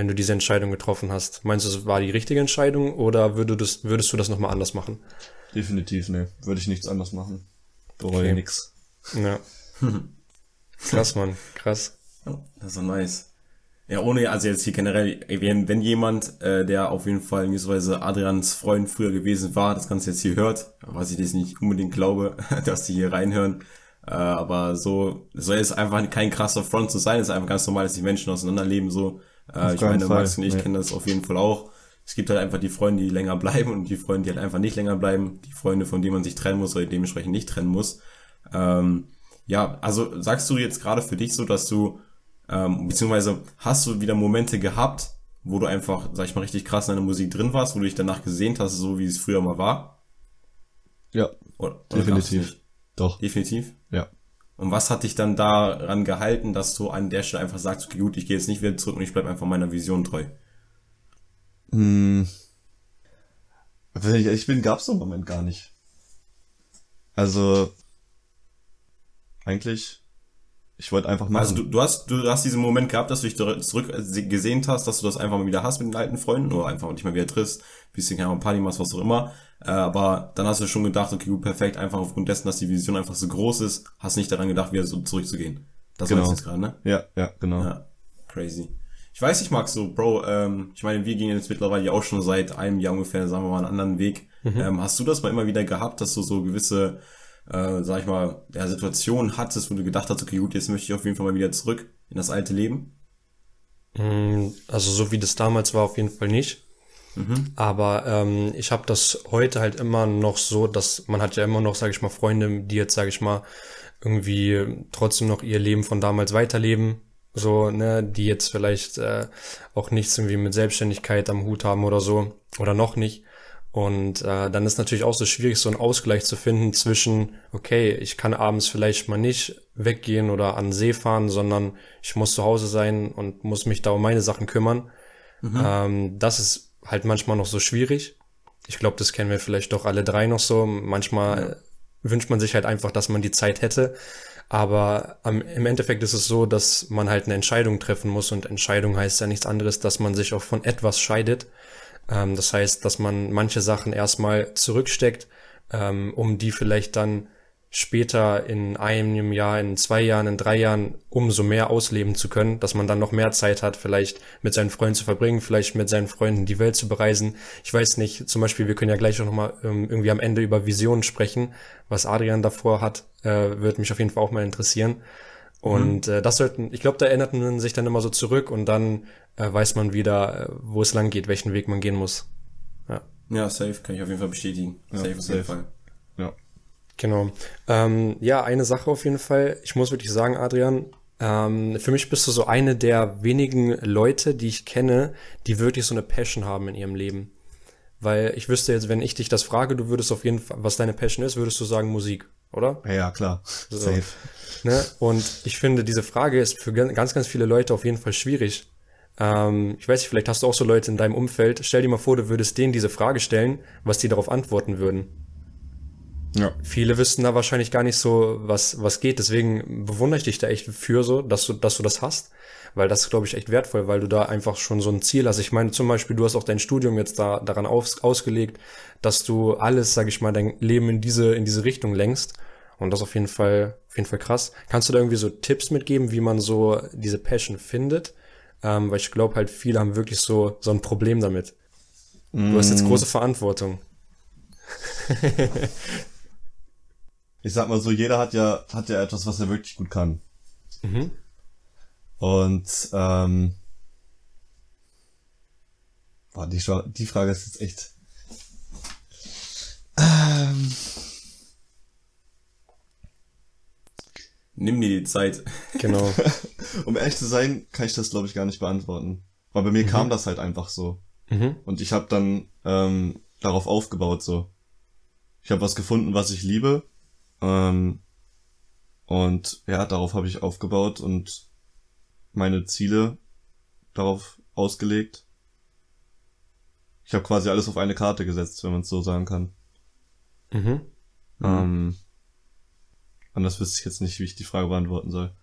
wenn du diese Entscheidung getroffen hast. Meinst du, es war die richtige Entscheidung oder würde das, würdest du das nochmal anders machen? Definitiv, ne. Würde ich nichts anders machen. Bereue okay. nix. Ja. krass, Mann. Krass. das ist so nice. Ja, ohne, also jetzt hier generell, wenn, wenn jemand, äh, der auf jeden Fall in gewisser Weise Adrians Freund früher gewesen war, das Ganze jetzt hier hört, was ich jetzt nicht unbedingt glaube, dass die hier reinhören, äh, aber so, soll es einfach kein krasser Front zu sein, es ist einfach ganz normal, dass die Menschen auseinanderleben, so, äh, ich meine, Fall. Max und ich ja. kennen das auf jeden Fall auch. Es gibt halt einfach die Freunde, die länger bleiben und die Freunde, die halt einfach nicht länger bleiben. Die Freunde, von denen man sich trennen muss oder dementsprechend nicht trennen muss. Ähm, ja, also sagst du jetzt gerade für dich so, dass du, ähm, beziehungsweise hast du wieder Momente gehabt, wo du einfach, sag ich mal, richtig krass in deiner Musik drin warst, wo du dich danach gesehnt hast, so wie es früher mal war? Ja, oder, oder definitiv. Doch. Definitiv? Ja. Und was hat dich dann daran gehalten, dass du an der Stelle einfach sagst, okay, gut, ich gehe jetzt nicht wieder zurück und ich bleib einfach meiner Vision treu? Hm. Wenn ich ehrlich bin, gab's so einen Moment gar nicht. Also, eigentlich, ich wollte einfach machen. Also du, du hast du hast diesen Moment gehabt, dass du dich zurück gesehnt hast, dass du das einfach mal wieder hast mit den alten Freunden oder einfach nicht mal wieder triffst, bisschen keine Party machst, was auch immer. Äh, aber dann hast du schon gedacht, okay, gut, perfekt, einfach aufgrund dessen, dass die Vision einfach so groß ist, hast nicht daran gedacht, wieder so zurückzugehen. Das genau. jetzt gerade, ne? Ja, ja, genau. Ja, crazy. Ich weiß nicht, Max, so, Bro, ähm, ich meine, wir gehen jetzt mittlerweile ja auch schon seit einem Jahr ungefähr, sagen wir mal, einen anderen Weg. Mhm. Ähm, hast du das mal immer wieder gehabt, dass du so gewisse, äh, sag ich mal, ja, Situationen hattest, wo du gedacht hast, okay, gut, jetzt möchte ich auf jeden Fall mal wieder zurück in das alte Leben? Mm, also so wie das damals war, auf jeden Fall nicht. Mhm. Aber ähm, ich habe das heute halt immer noch so, dass man hat ja immer noch, sage ich mal, Freunde, die jetzt, sage ich mal, irgendwie trotzdem noch ihr Leben von damals weiterleben. So, ne, die jetzt vielleicht äh, auch nichts irgendwie mit Selbstständigkeit am Hut haben oder so. Oder noch nicht. Und äh, dann ist natürlich auch so schwierig, so einen Ausgleich zu finden zwischen, okay, ich kann abends vielleicht mal nicht weggehen oder an See fahren, sondern ich muss zu Hause sein und muss mich da um meine Sachen kümmern. Mhm. Ähm, das ist halt manchmal noch so schwierig. Ich glaube, das kennen wir vielleicht doch alle drei noch so. Manchmal ja. wünscht man sich halt einfach, dass man die Zeit hätte. Aber am, im Endeffekt ist es so, dass man halt eine Entscheidung treffen muss und Entscheidung heißt ja nichts anderes, dass man sich auch von etwas scheidet. Ähm, das heißt, dass man manche Sachen erstmal zurücksteckt, ähm, um die vielleicht dann später in einem Jahr, in zwei Jahren, in drei Jahren umso mehr ausleben zu können, dass man dann noch mehr Zeit hat, vielleicht mit seinen Freunden zu verbringen, vielleicht mit seinen Freunden die Welt zu bereisen. Ich weiß nicht, zum Beispiel, wir können ja gleich auch nochmal ähm, irgendwie am Ende über Visionen sprechen. Was Adrian davor hat, äh, wird mich auf jeden Fall auch mal interessieren. Und mhm. äh, das sollten, ich glaube, da erinnert man sich dann immer so zurück und dann äh, weiß man wieder, äh, wo es lang geht, welchen Weg man gehen muss. Ja. Ja, safe, kann ich auf jeden Fall bestätigen. Ja, safe auf jeden Fall. Genau. Ähm, ja, eine Sache auf jeden Fall. Ich muss wirklich sagen, Adrian, ähm, für mich bist du so eine der wenigen Leute, die ich kenne, die wirklich so eine Passion haben in ihrem Leben. Weil ich wüsste jetzt, wenn ich dich das frage, du würdest auf jeden Fall, was deine Passion ist, würdest du sagen Musik, oder? Ja, klar. So. Safe. Ne? Und ich finde, diese Frage ist für ganz, ganz viele Leute auf jeden Fall schwierig. Ähm, ich weiß nicht, vielleicht hast du auch so Leute in deinem Umfeld. Stell dir mal vor, du würdest denen diese Frage stellen, was die darauf antworten würden. Ja. Viele wüssten da wahrscheinlich gar nicht so, was, was geht. Deswegen bewundere ich dich da echt für so, dass du, dass du das hast. Weil das ist, glaube ich, echt wertvoll, weil du da einfach schon so ein Ziel hast. Ich meine, zum Beispiel, du hast auch dein Studium jetzt da, daran aus, ausgelegt, dass du alles, sag ich mal, dein Leben in diese, in diese Richtung lenkst. Und das auf jeden Fall, auf jeden Fall krass. Kannst du da irgendwie so Tipps mitgeben, wie man so diese Passion findet? Ähm, weil ich glaube halt, viele haben wirklich so, so ein Problem damit. Du hast jetzt mm. große Verantwortung. ich sag mal so, jeder hat ja, hat ja etwas, was er wirklich gut kann. Mhm. Und ähm, boah, die, die Frage ist jetzt echt. Ähm, Nimm dir die Zeit. Genau. um ehrlich zu sein, kann ich das, glaube ich, gar nicht beantworten. Weil bei mir mhm. kam das halt einfach so. Mhm. Und ich habe dann ähm, darauf aufgebaut so. Ich habe was gefunden, was ich liebe ähm, und ja, darauf habe ich aufgebaut und meine Ziele darauf ausgelegt. Ich habe quasi alles auf eine Karte gesetzt, wenn man es so sagen kann. Mhm. Ähm, anders wüsste ich jetzt nicht, wie ich die Frage beantworten soll.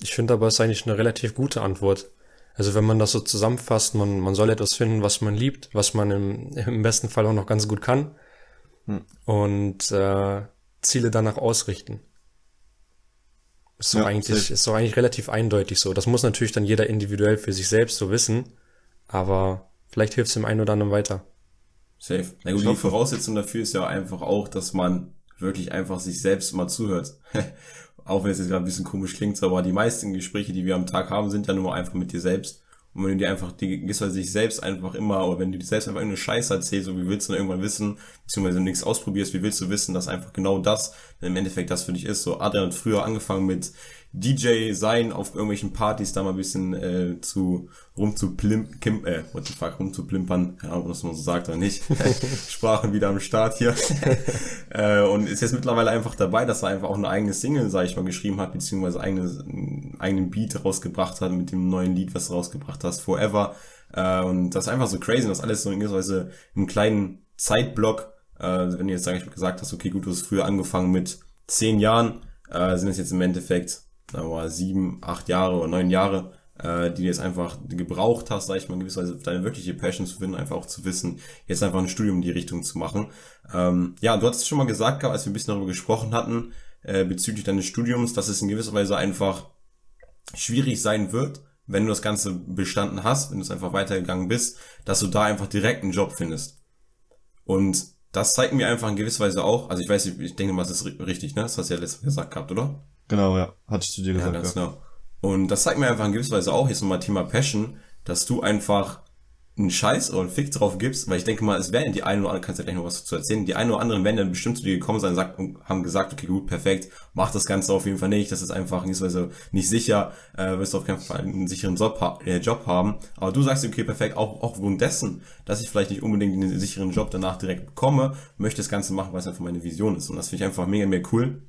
Ich finde aber, es ist eigentlich eine relativ gute Antwort. Also wenn man das so zusammenfasst, man, man soll etwas finden, was man liebt, was man im, im besten Fall auch noch ganz gut kann. Hm. Und äh, Ziele danach ausrichten. Ist so ja, eigentlich, ist so eigentlich relativ eindeutig so. Das muss natürlich dann jeder individuell für sich selbst so wissen, aber vielleicht hilft es dem einen oder anderen weiter. Safe. Na gut, die Voraussetzung dafür ist ja einfach auch, dass man wirklich einfach sich selbst mal zuhört. auch wenn es jetzt gerade ein bisschen komisch klingt, aber die meisten Gespräche, die wir am Tag haben, sind ja nur einfach mit dir selbst. Und wenn du dir einfach, die gewisserweise sich selbst einfach immer, oder wenn du dir selbst einfach irgendeine Scheiße erzählst, so wie willst du dann irgendwann wissen, beziehungsweise nichts ausprobierst, wie willst du wissen, dass einfach genau das im Endeffekt das für dich ist. So Adrian hat früher angefangen mit DJ sein auf irgendwelchen Partys da mal ein bisschen äh, zu rumzuplimpern, äh, what the fuck, rumzuplimpern, ja, ob das man so sagt oder nicht. Sprachen wieder am Start hier. äh, und ist jetzt mittlerweile einfach dabei, dass er einfach auch eine eigene Single, sag ich mal, geschrieben hat, beziehungsweise eigene, einen eigenen Beat rausgebracht hat mit dem neuen Lied, was du rausgebracht hast, Forever. Äh, und das ist einfach so crazy, das alles so in gewisser Weise im kleinen Zeitblock, äh, wenn du jetzt, sag ich mal, gesagt hast, okay, gut, du hast früher angefangen mit zehn Jahren, äh, sind es jetzt im Endeffekt sagen wir mal, sieben, acht Jahre oder neun Jahre, äh, die du jetzt einfach gebraucht hast, sag ich mal, gewisserweise deine wirkliche Passion zu finden, einfach auch zu wissen, jetzt einfach ein Studium in die Richtung zu machen. Ähm, ja, du hattest schon mal gesagt, als wir ein bisschen darüber gesprochen hatten, äh, bezüglich deines Studiums, dass es in gewisser Weise einfach schwierig sein wird, wenn du das Ganze bestanden hast, wenn du es einfach weitergegangen bist, dass du da einfach direkt einen Job findest. Und das zeigt mir einfach in gewisser Weise auch, also ich weiß, ich denke mal, das ist richtig, ne? Das hast du ja letztes Mal gesagt gehabt, oder? Genau, ja. Hattest du dir gesagt. Ja, ganz ja. genau. Und das zeigt mir einfach in gewisser Weise auch, jetzt nochmal Thema Passion, dass du einfach einen Scheiß oder einen Fick drauf gibst, weil ich denke mal, es werden die einen oder anderen, kannst du ja gleich noch was dazu erzählen, die einen oder anderen werden dann bestimmt zu dir gekommen sein und haben gesagt, okay, gut, perfekt, mach das Ganze auf jeden Fall nicht, das ist einfach in gewisser Weise nicht sicher, äh, wirst du auf keinen Fall einen sicheren Job, ha äh, Job haben, aber du sagst, okay, perfekt, auch, auch aufgrund dessen, dass ich vielleicht nicht unbedingt einen sicheren Job danach direkt bekomme, möchte das Ganze machen, weil es einfach meine Vision ist und das finde ich einfach mega, mega cool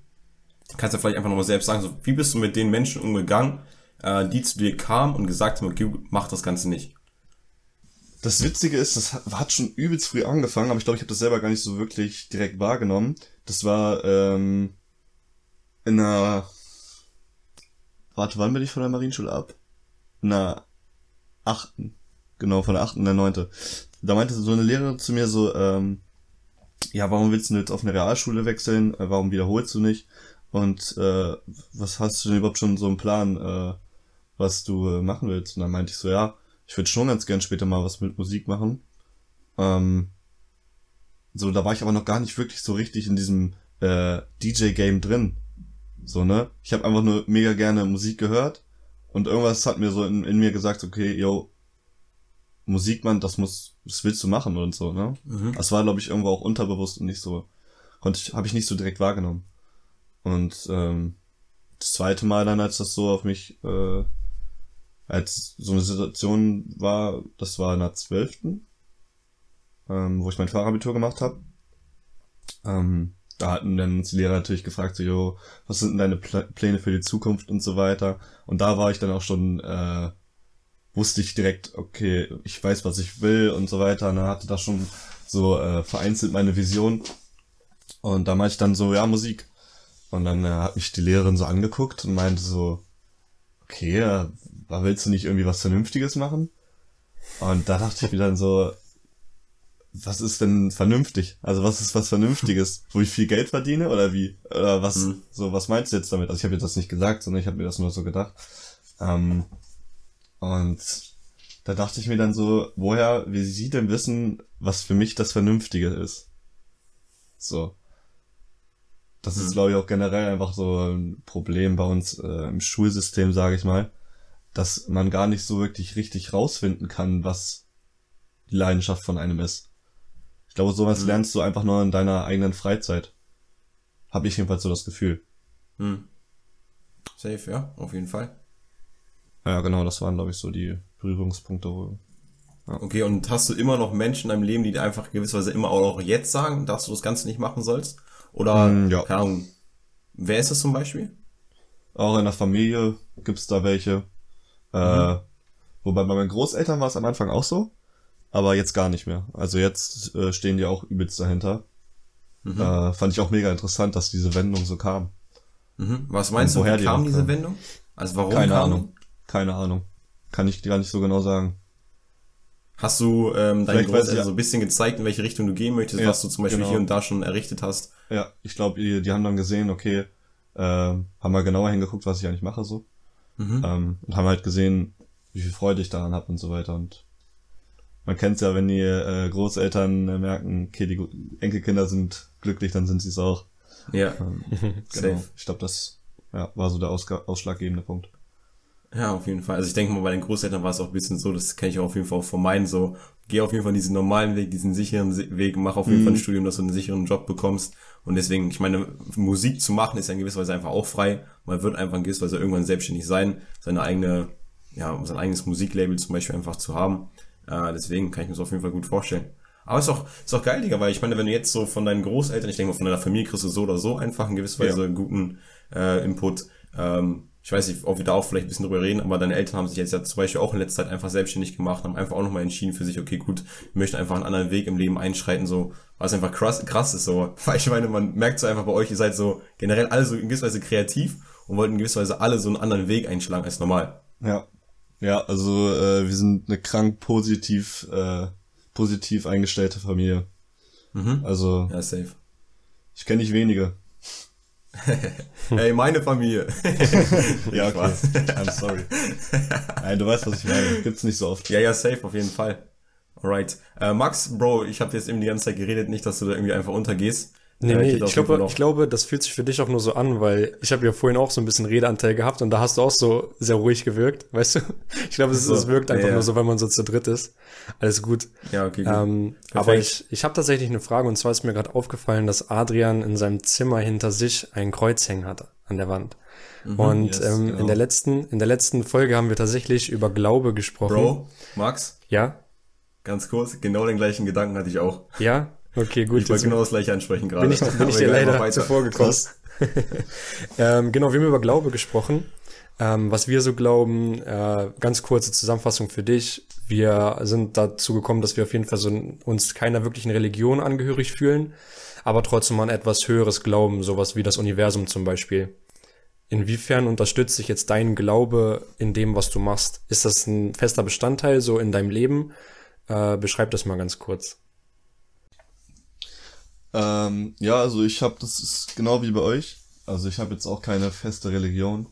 kannst du vielleicht einfach nochmal selbst sagen, so, wie bist du mit den Menschen umgegangen, äh, die zu dir kamen und gesagt haben, okay, mach das Ganze nicht. das Witzige ist, das hat, schon übelst früh angefangen, aber ich glaube, ich habe das selber gar nicht so wirklich direkt wahrgenommen. Das war ähm, in einer Warte, wann bin ich von der Marienschule ab? In der achten. Genau, von der achten in der neunte. Da meinte so eine Lehrerin zu mir so, ähm, ja, warum willst du jetzt auf eine Realschule wechseln? Äh, warum wiederholst du nicht? Und äh, was hast du denn überhaupt schon so einen Plan, äh, was du äh, machen willst? Und dann meinte ich so, ja, ich würde schon ganz gern später mal was mit Musik machen. Ähm, so, da war ich aber noch gar nicht wirklich so richtig in diesem äh, DJ-Game drin. So, ne? Ich habe einfach nur mega gerne Musik gehört und irgendwas hat mir so in, in mir gesagt, okay, yo, Musik, man, das muss, das willst du machen und so, ne? Mhm. Das war, glaube ich, irgendwo auch unterbewusst und nicht so, konnte ich, habe ich nicht so direkt wahrgenommen. Und ähm, das zweite Mal dann, als das so auf mich, äh, als so eine Situation war, das war in der zwölften, ähm, wo ich mein Fahrabitur gemacht habe. Ähm, da hatten dann uns die Lehrer natürlich gefragt, so, jo, was sind denn deine Pläne für die Zukunft und so weiter. Und da war ich dann auch schon, äh, wusste ich direkt, okay, ich weiß, was ich will und so weiter. Und dann hatte da schon so äh, vereinzelt meine Vision. Und da meinte ich dann so, ja, Musik. Und dann äh, hat mich die Lehrerin so angeguckt und meinte so, okay, äh, willst du nicht irgendwie was Vernünftiges machen? Und da dachte ich mir dann so, was ist denn vernünftig? Also was ist was Vernünftiges? Wo ich viel Geld verdiene oder wie? Oder was, mhm. so, was meinst du jetzt damit? Also ich habe jetzt das nicht gesagt, sondern ich habe mir das nur so gedacht. Ähm, und da dachte ich mir dann so, woher, wie sie denn wissen, was für mich das Vernünftige ist? So. Das mhm. ist, glaube ich, auch generell einfach so ein Problem bei uns äh, im Schulsystem, sage ich mal, dass man gar nicht so wirklich richtig rausfinden kann, was die Leidenschaft von einem ist. Ich glaube, sowas mhm. lernst du einfach nur in deiner eigenen Freizeit. Habe ich jedenfalls so das Gefühl. Mhm. Safe, ja, auf jeden Fall. Ja, genau, das waren, glaube ich, so die Berührungspunkte. Wo, ja. Okay, und hast du immer noch Menschen in deinem Leben, die dir einfach gewisserweise immer auch jetzt sagen, dass du das Ganze nicht machen sollst? Oder, mm, ja. keine Ahnung, wer ist das zum Beispiel? Auch in der Familie gibt's da welche. Äh, mhm. Äh, wobei bei meinen Großeltern war es am Anfang auch so aber jetzt gar nicht mehr. Also jetzt äh, stehen die auch übelst dahinter. Mhm. Äh, fand ich auch mega interessant, dass diese Wendung so kam. Mhm. Was meinst Und du, woher kam die diese Wendung? Also warum Keine kam Ahnung. Die? Keine Ahnung. Kann ich gar nicht so genau sagen. Hast du ähm, deinen Großeltern ja. so ein bisschen gezeigt, in welche Richtung du gehen möchtest, ja, was du zum Beispiel genau. hier und da schon errichtet hast? Ja, ich glaube, die, die haben dann gesehen, okay, äh, haben mal genauer hingeguckt, was ich eigentlich mache so. Mhm. Ähm, und haben halt gesehen, wie viel Freude ich daran habe und so weiter. Und man kennt's ja, wenn die äh, Großeltern äh, merken, okay, die Enkelkinder sind glücklich, dann sind sie es auch. Ja. Ähm, genau. Ich glaube, das ja, war so der Ausg ausschlaggebende Punkt. Ja, auf jeden Fall. Also ich denke mal, bei den Großeltern war es auch ein bisschen so, das kenne ich auch auf jeden Fall auch von meinen so, geh auf jeden Fall diesen normalen Weg, diesen sicheren Weg, mach auf jeden mhm. Fall ein Studium, dass du einen sicheren Job bekommst. Und deswegen, ich meine, Musik zu machen ist ja in gewisser Weise einfach auch frei. Man wird einfach in gewisser Weise irgendwann selbstständig sein, seine eigene, ja, sein eigenes Musiklabel zum Beispiel einfach zu haben. Äh, deswegen kann ich mir das auf jeden Fall gut vorstellen. Aber ist auch, ist auch geil, Digga, weil ich meine, wenn du jetzt so von deinen Großeltern, ich denke mal von deiner Familie kriegst du so oder so einfach in gewisser Weise ja. guten äh, Input. Ähm, ich weiß nicht, ob wir da auch vielleicht ein bisschen drüber reden, aber deine Eltern haben sich jetzt ja zum Beispiel auch in letzter Zeit einfach selbstständig gemacht, haben einfach auch nochmal entschieden für sich, okay, gut, wir möchten einfach einen anderen Weg im Leben einschreiten, so, was einfach krass, krass ist, so. Weil ich meine, man merkt so einfach bei euch, ihr seid so generell alle so in gewisser Weise kreativ und wollten in gewisser Weise alle so einen anderen Weg einschlagen als normal. Ja, ja, also äh, wir sind eine krank positiv, äh, positiv eingestellte Familie. Mhm. Also. Ja, safe. Ich kenne nicht wenige. Ey, meine Familie. ja, okay. I'm sorry. Nein, du weißt, was ich meine. Gibt's nicht so oft. Ja, ja, safe, auf jeden Fall. Alright. Äh, Max, Bro, ich habe jetzt eben die ganze Zeit geredet, nicht, dass du da irgendwie einfach untergehst. Nee, nee, ich, glaube, ich glaube, das fühlt sich für dich auch nur so an, weil ich habe ja vorhin auch so ein bisschen Redeanteil gehabt und da hast du auch so sehr ruhig gewirkt, weißt du? Ich glaube, es, so, es wirkt einfach ja, nur so, weil man so zu dritt ist. Alles gut. Ja, okay, gut. Ähm, aber ich, ich habe tatsächlich eine Frage und zwar ist mir gerade aufgefallen, dass Adrian in seinem Zimmer hinter sich ein Kreuz hängen hat an der Wand. Mhm, und yes, ähm, genau. in der letzten in der letzten Folge haben wir tatsächlich über Glaube gesprochen. Bro, Max? Ja? Ganz kurz, genau den gleichen Gedanken hatte ich auch. Ja? Okay, gut. Ich wollte genau das gleiche ansprechen gerade. Bin ich, bin ich dir leider zuvor gekommen. ähm, genau, wir haben über Glaube gesprochen. Ähm, was wir so glauben, äh, ganz kurze Zusammenfassung für dich. Wir sind dazu gekommen, dass wir auf jeden Fall so uns keiner wirklichen Religion angehörig fühlen, aber trotzdem an etwas Höheres glauben, sowas wie das Universum zum Beispiel. Inwiefern unterstützt sich jetzt dein Glaube in dem, was du machst? Ist das ein fester Bestandteil so in deinem Leben? Äh, beschreib das mal ganz kurz. Ähm, ja, also ich habe, das ist genau wie bei euch. Also ich habe jetzt auch keine feste Religion.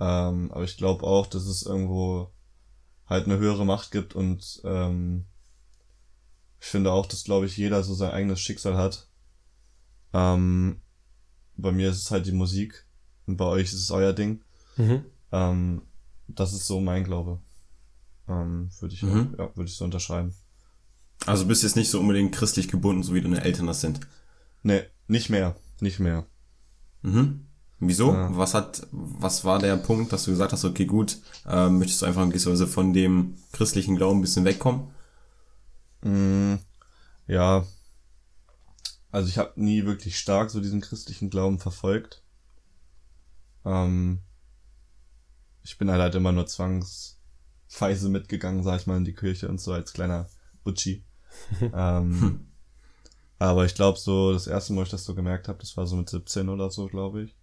Ähm, aber ich glaube auch, dass es irgendwo halt eine höhere Macht gibt und ähm, ich finde auch, dass glaube ich jeder so sein eigenes Schicksal hat. Ähm, bei mir ist es halt die Musik und bei euch ist es euer Ding. Mhm. Ähm, das ist so mein Glaube. Ähm, würde ich, mhm. ja, würde ich so unterschreiben. Also bist jetzt nicht so unbedingt christlich gebunden, so wie deine Eltern das sind. Nee, nicht mehr. Nicht mehr. Mhm. Wieso? Ja. Was hat, was war der Punkt, dass du gesagt hast, okay, gut, äh, möchtest du einfach in gewisser Weise von dem christlichen Glauben ein bisschen wegkommen? Mm, ja. Also ich habe nie wirklich stark so diesen christlichen Glauben verfolgt. Ähm, ich bin halt, halt immer nur zwangsweise mitgegangen, sag ich mal, in die Kirche und so als kleiner Butschi. ähm, aber ich glaube so, das erste Mal, wo ich das so gemerkt habe, das war so mit 17 oder so, glaube ich.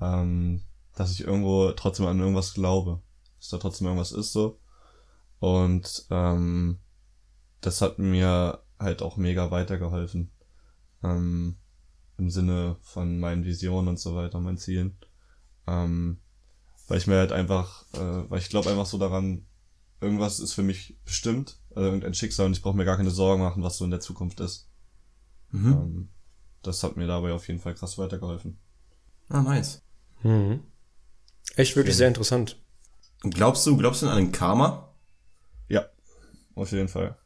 Ähm, dass ich irgendwo trotzdem an irgendwas glaube. Dass da trotzdem irgendwas ist so. Und ähm, das hat mir halt auch mega weitergeholfen. Ähm, Im Sinne von meinen Visionen und so weiter, meinen Zielen. Ähm, weil ich mir halt einfach, äh, weil ich glaube einfach so daran, irgendwas ist für mich bestimmt, also irgendein Schicksal und ich brauche mir gar keine Sorgen machen, was so in der Zukunft ist. Mhm. Ähm, das hat mir dabei auf jeden Fall krass weitergeholfen. Ah, nice. Mhm. Echt wirklich sehr interessant. Glaubst du, glaubst du an ein Karma? Ja, auf jeden Fall.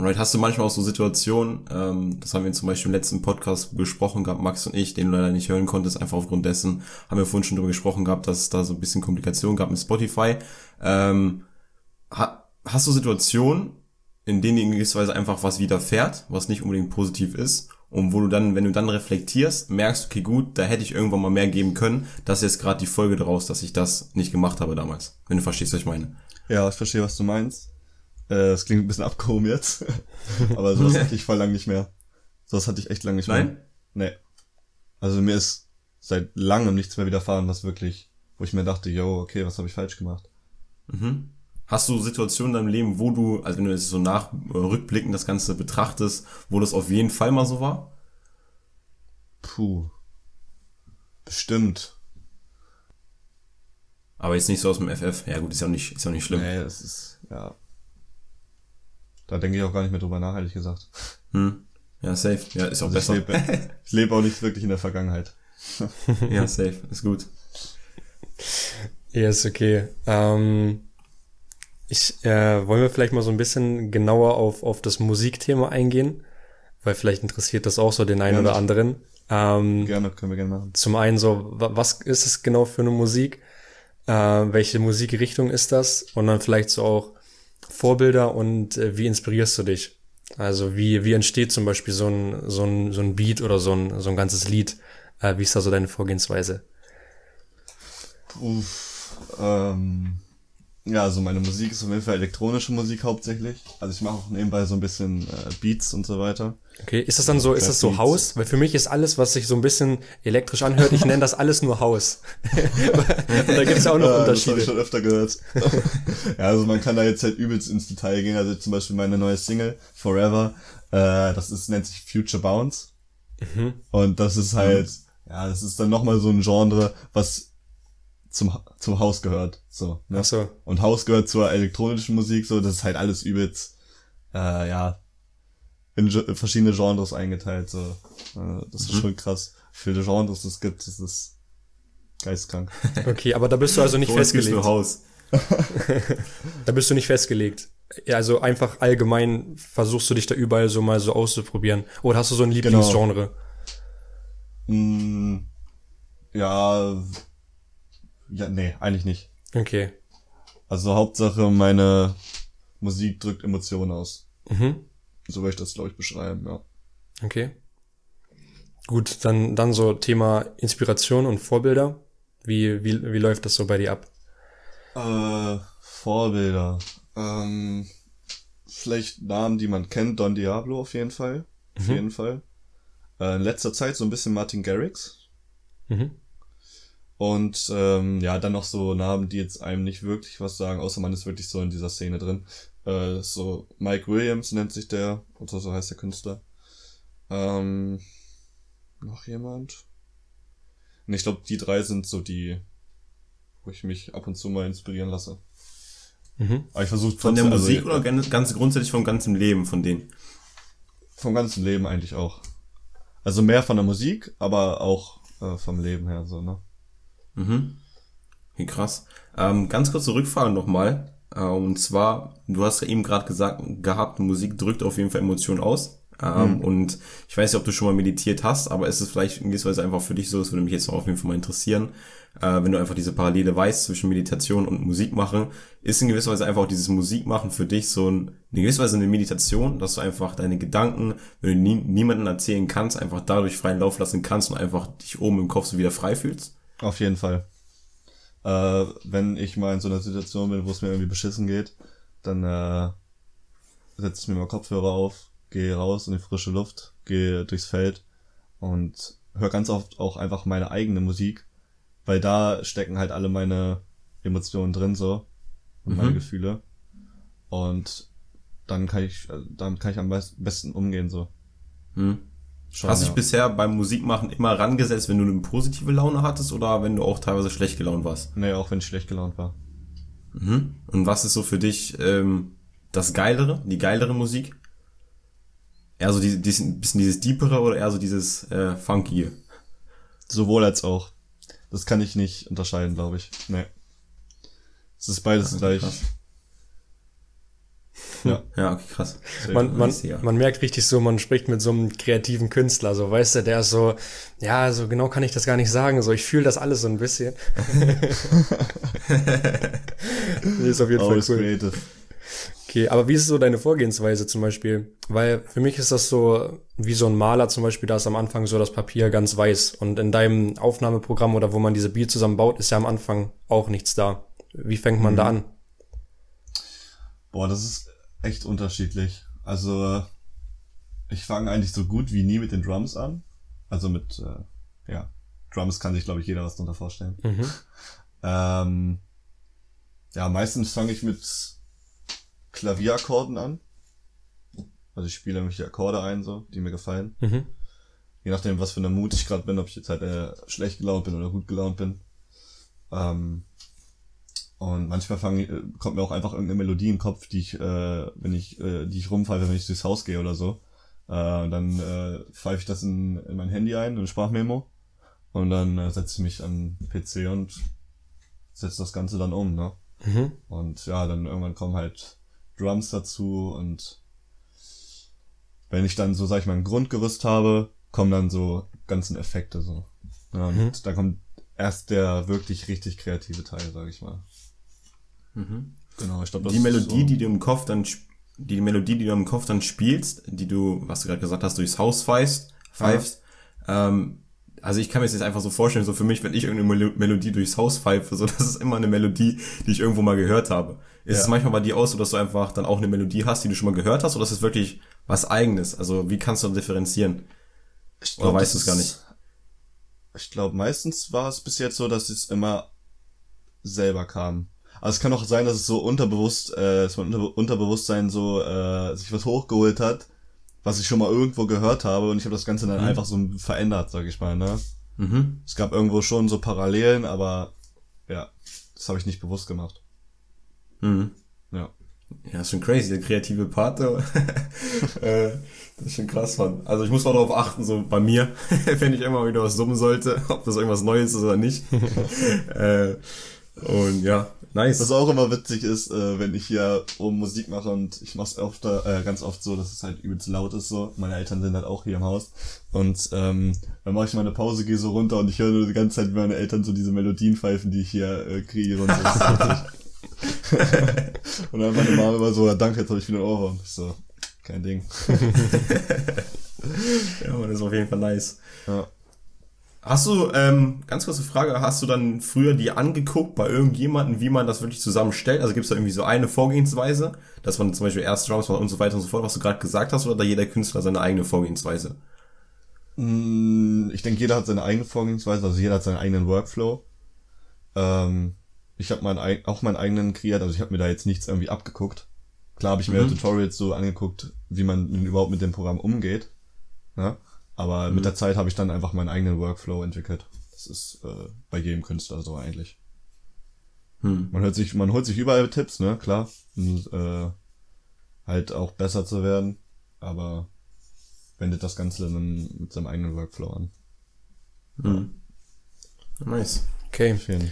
Right, hast du manchmal auch so Situationen, ähm, das haben wir zum Beispiel im letzten Podcast besprochen gehabt, Max und ich, den du leider nicht hören konntest, einfach aufgrund dessen haben wir vorhin schon darüber gesprochen gehabt, dass es da so ein bisschen Komplikationen gab mit Spotify. Ähm, ha, hast du Situationen, in denen in gewisser Weise einfach was widerfährt, was nicht unbedingt positiv ist und wo du dann, wenn du dann reflektierst, merkst, okay gut, da hätte ich irgendwann mal mehr geben können, das ist jetzt gerade die Folge daraus, dass ich das nicht gemacht habe damals, wenn du verstehst, was ich meine. Ja, ich verstehe, was du meinst. Äh, das klingt ein bisschen abgehoben jetzt. Aber sowas hatte ich voll lang nicht mehr. Sowas hatte ich echt lang nicht Nein? mehr. Nee. Also mir ist seit langem nichts mehr widerfahren, was wirklich, wo ich mir dachte, yo, okay, was habe ich falsch gemacht. Mhm. Hast du Situationen in deinem Leben, wo du, also wenn du jetzt so nach äh, rückblickend das Ganze betrachtest, wo das auf jeden Fall mal so war? Puh. Bestimmt. Aber jetzt nicht so aus dem FF. Ja gut, ist ja auch nicht, ist ja auch nicht schlimm. Nee, das ist, ja. Da denke ich auch gar nicht mehr drüber nach, ehrlich gesagt. Hm. Ja, safe. Ja, ist auch also besser. Ich lebe, ich lebe auch nicht wirklich in der Vergangenheit. ja, safe. Ist gut. Ja, ist okay. Ähm, ich äh, wollen wir vielleicht mal so ein bisschen genauer auf, auf das Musikthema eingehen, weil vielleicht interessiert das auch so den einen gerne. oder anderen. Ähm, gerne, können wir gerne machen. Zum einen so, was ist es genau für eine Musik? Äh, welche Musikrichtung ist das? Und dann vielleicht so auch Vorbilder und äh, wie inspirierst du dich? Also wie, wie entsteht zum Beispiel so ein, so ein, so ein Beat oder so ein, so ein ganzes Lied? Äh, wie ist da so deine Vorgehensweise? Uff, ähm, ja, also meine Musik ist auf jeden Fall elektronische Musik hauptsächlich. Also ich mache auch nebenbei so ein bisschen äh, Beats und so weiter. Okay, ist das dann so, ist das so Haus? Weil für mich ist alles, was sich so ein bisschen elektrisch anhört, ich nenne das alles nur Haus. und da gibt's auch noch ja, Unterschiede. Das habe ich schon öfter gehört. ja, also man kann da jetzt halt übelst ins Detail gehen. Also zum Beispiel meine neue Single, Forever, äh, das ist, nennt sich Future Bounce. Mhm. Und das ist halt, mhm. ja, das ist dann nochmal so ein Genre, was zum, zum Haus gehört. So, ne? Ach so. Und Haus gehört zur elektronischen Musik, so, das ist halt alles übelst, äh, ja, in verschiedene Genres eingeteilt, so. Äh, das ist mhm. schon krass. Viele Genres es gibt, das ist geistkrank. Okay, aber da bist du also nicht festgelegt. Bist du Haus. da bist du nicht festgelegt. Also einfach allgemein versuchst du dich da überall so mal so auszuprobieren. Oder hast du so ein genau. Lieblingsgenre? Genau. Mm, ja, ja, nee, eigentlich nicht. Okay. Also Hauptsache meine Musik drückt Emotionen aus. Mhm. So würde ich das, glaube ich, beschreiben, ja. Okay. Gut, dann, dann so Thema Inspiration und Vorbilder. Wie, wie, wie läuft das so bei dir ab? Äh, Vorbilder. Ähm, vielleicht Namen, die man kennt. Don Diablo auf jeden Fall. Auf mhm. jeden Fall. Äh, in letzter Zeit so ein bisschen Martin Garrix. Mhm. Und ähm, ja, dann noch so Namen, die jetzt einem nicht wirklich was sagen, außer man ist wirklich so in dieser Szene drin. Äh, so Mike Williams nennt sich der, oder so heißt der Künstler. Ähm, noch jemand? Und ich glaube, die drei sind so die, wo ich mich ab und zu mal inspirieren lasse. Mhm. Aber ich versuche Von der Musik also, oder ganz, ganz grundsätzlich vom ganzen Leben von denen? Vom ganzen Leben eigentlich auch. Also mehr von der Musik, aber auch äh, vom Leben her so, ne? Mhm. Okay, krass. Ähm, ganz kurze Rückfrage nochmal. Äh, und zwar, du hast ja eben gerade gesagt gehabt, Musik drückt auf jeden Fall Emotionen aus. Ähm, mhm. Und ich weiß nicht, ob du schon mal meditiert hast, aber ist es vielleicht in gewisser Weise einfach für dich so, das würde mich jetzt auch auf jeden Fall mal interessieren, äh, wenn du einfach diese Parallele weißt zwischen Meditation und Musik machen, ist in gewisser Weise einfach auch dieses Musikmachen für dich so ein, in gewisser Weise eine Meditation, dass du einfach deine Gedanken, wenn du nie, niemanden erzählen kannst, einfach dadurch freien Lauf lassen kannst und einfach dich oben im Kopf so wieder frei fühlst? Auf jeden Fall. Äh, wenn ich mal in so einer Situation bin, wo es mir irgendwie beschissen geht, dann äh, setze ich mir mal Kopfhörer auf, gehe raus in die frische Luft, gehe durchs Feld und höre ganz oft auch einfach meine eigene Musik, weil da stecken halt alle meine Emotionen drin so und mhm. meine Gefühle und dann kann ich dann kann ich am besten umgehen so. Mhm. Schon, Hast du ja. dich bisher beim Musikmachen immer rangesetzt, wenn du eine positive Laune hattest oder wenn du auch teilweise schlecht gelaunt warst? Nee, auch wenn ich schlecht gelaunt war. Mhm. Und was ist so für dich ähm, das Geilere, die geilere Musik? Eher so die, die, ein bisschen dieses Deepere oder eher so dieses äh, Funkige? Sowohl als auch. Das kann ich nicht unterscheiden, glaube ich. Nee. Es ist beides ja, gleich. Krass. Ja. ja, okay, krass. Man, man, man merkt richtig so, man spricht mit so einem kreativen Künstler, so, weißt du, der ist so, ja, so genau kann ich das gar nicht sagen, so, ich fühle das alles so ein bisschen. ist auf jeden Always Fall cool. Creative. Okay, aber wie ist so deine Vorgehensweise zum Beispiel? Weil für mich ist das so wie so ein Maler zum Beispiel, da ist am Anfang so das Papier ganz weiß und in deinem Aufnahmeprogramm oder wo man diese Bier zusammenbaut, ist ja am Anfang auch nichts da. Wie fängt man mhm. da an? Boah, das ist echt unterschiedlich. Also ich fange eigentlich so gut wie nie mit den Drums an. Also mit, äh, ja, Drums kann sich, glaube ich, jeder was darunter vorstellen. Mhm. ähm, ja, meistens fange ich mit Klavierakkorden an. Also ich spiele nämlich die Akkorde ein, so, die mir gefallen. Mhm. Je nachdem, was für eine Mut ich gerade bin, ob ich jetzt halt äh, schlecht gelaunt bin oder gut gelaunt bin. Ähm, und manchmal fang, äh, kommt mir auch einfach irgendeine Melodie im Kopf, die ich, äh, wenn ich, äh, die ich rumpfeife, wenn ich durchs Haus gehe oder so. Äh, und dann äh, pfeife ich das in, in mein Handy ein, in ein Sprachmemo. Und dann äh, setze ich mich an den PC und setze das Ganze dann um, ne? Mhm. Und ja, dann irgendwann kommen halt Drums dazu und wenn ich dann so, sag ich mal, ein Grundgerüst habe, kommen dann so ganzen Effekte so. Ja, und mhm. da kommt erst der wirklich richtig kreative Teil, sag ich mal. Mhm. Genau, ich glaube, die Melodie, so. die du im Kopf dann, die Melodie, die du im Kopf dann spielst, die du, was du gerade gesagt hast, durchs Haus pfeifst, pfeifst, ja. ähm, also ich kann mir das jetzt einfach so vorstellen, so für mich, wenn ich irgendeine Melodie durchs Haus pfeife, so das ist immer eine Melodie, die ich irgendwo mal gehört habe. Ist ja. es manchmal bei dir auch so, dass du einfach dann auch eine Melodie hast, die du schon mal gehört hast, oder ist es wirklich was eigenes? Also wie kannst du differenzieren? Ich glaub, oder weißt du es gar nicht? Ich glaube, meistens war es bis jetzt so, dass es immer selber kam. Also es kann auch sein, dass es so unterbewusst, äh, dass man unter, Unterbewusstsein so äh, sich was hochgeholt hat, was ich schon mal irgendwo gehört habe und ich habe das Ganze dann mhm. einfach so verändert, sag ich mal, ne? Mhm. Es gab irgendwo schon so Parallelen, aber ja, das habe ich nicht bewusst gemacht. Mhm. Ja. Ja, ist schon crazy, der kreative Part. äh, das ist schon krass, Mann. Also ich muss mal darauf achten, so bei mir, wenn ich immer wieder was summen sollte, ob das irgendwas Neues ist oder nicht. äh, und ja, nice. Was auch immer witzig ist, äh, wenn ich hier oben Musik mache und ich mache es oft, äh, ganz oft so, dass es halt übelst laut ist so. Meine Eltern sind halt auch hier im Haus. Und ähm, dann mache ich mal eine Pause, gehe so runter und ich höre nur die ganze Zeit, wie meine Eltern so diese Melodien pfeifen, die ich hier äh, kriege und so. und dann meine Mama immer so, ja, danke, jetzt habe ich wieder ein Ohrwurm. Ich so, kein Ding. ja, aber das ist auf jeden Fall nice. Ja. Hast du, ähm, ganz kurze Frage, hast du dann früher die angeguckt bei irgendjemandem, wie man das wirklich zusammenstellt? Also gibt es da irgendwie so eine Vorgehensweise, dass man zum Beispiel erst Drums macht und so weiter und so fort, was du gerade gesagt hast, oder da jeder Künstler seine eigene Vorgehensweise? Mm, ich denke, jeder hat seine eigene Vorgehensweise, also jeder hat seinen eigenen Workflow. Ähm, ich habe mein, auch meinen eigenen kreiert, also ich habe mir da jetzt nichts irgendwie abgeguckt. Klar habe ich mir mhm. Tutorials so angeguckt, wie man überhaupt mit dem Programm umgeht. Ne? Aber mhm. mit der Zeit habe ich dann einfach meinen eigenen Workflow entwickelt. Das ist äh, bei jedem Künstler so eigentlich. Mhm. Man hört sich, man holt sich überall Tipps, ne, klar. Und, äh, halt auch besser zu werden. Aber wendet das Ganze dann mit seinem eigenen Workflow an. Mhm. Nice. Okay. Schön.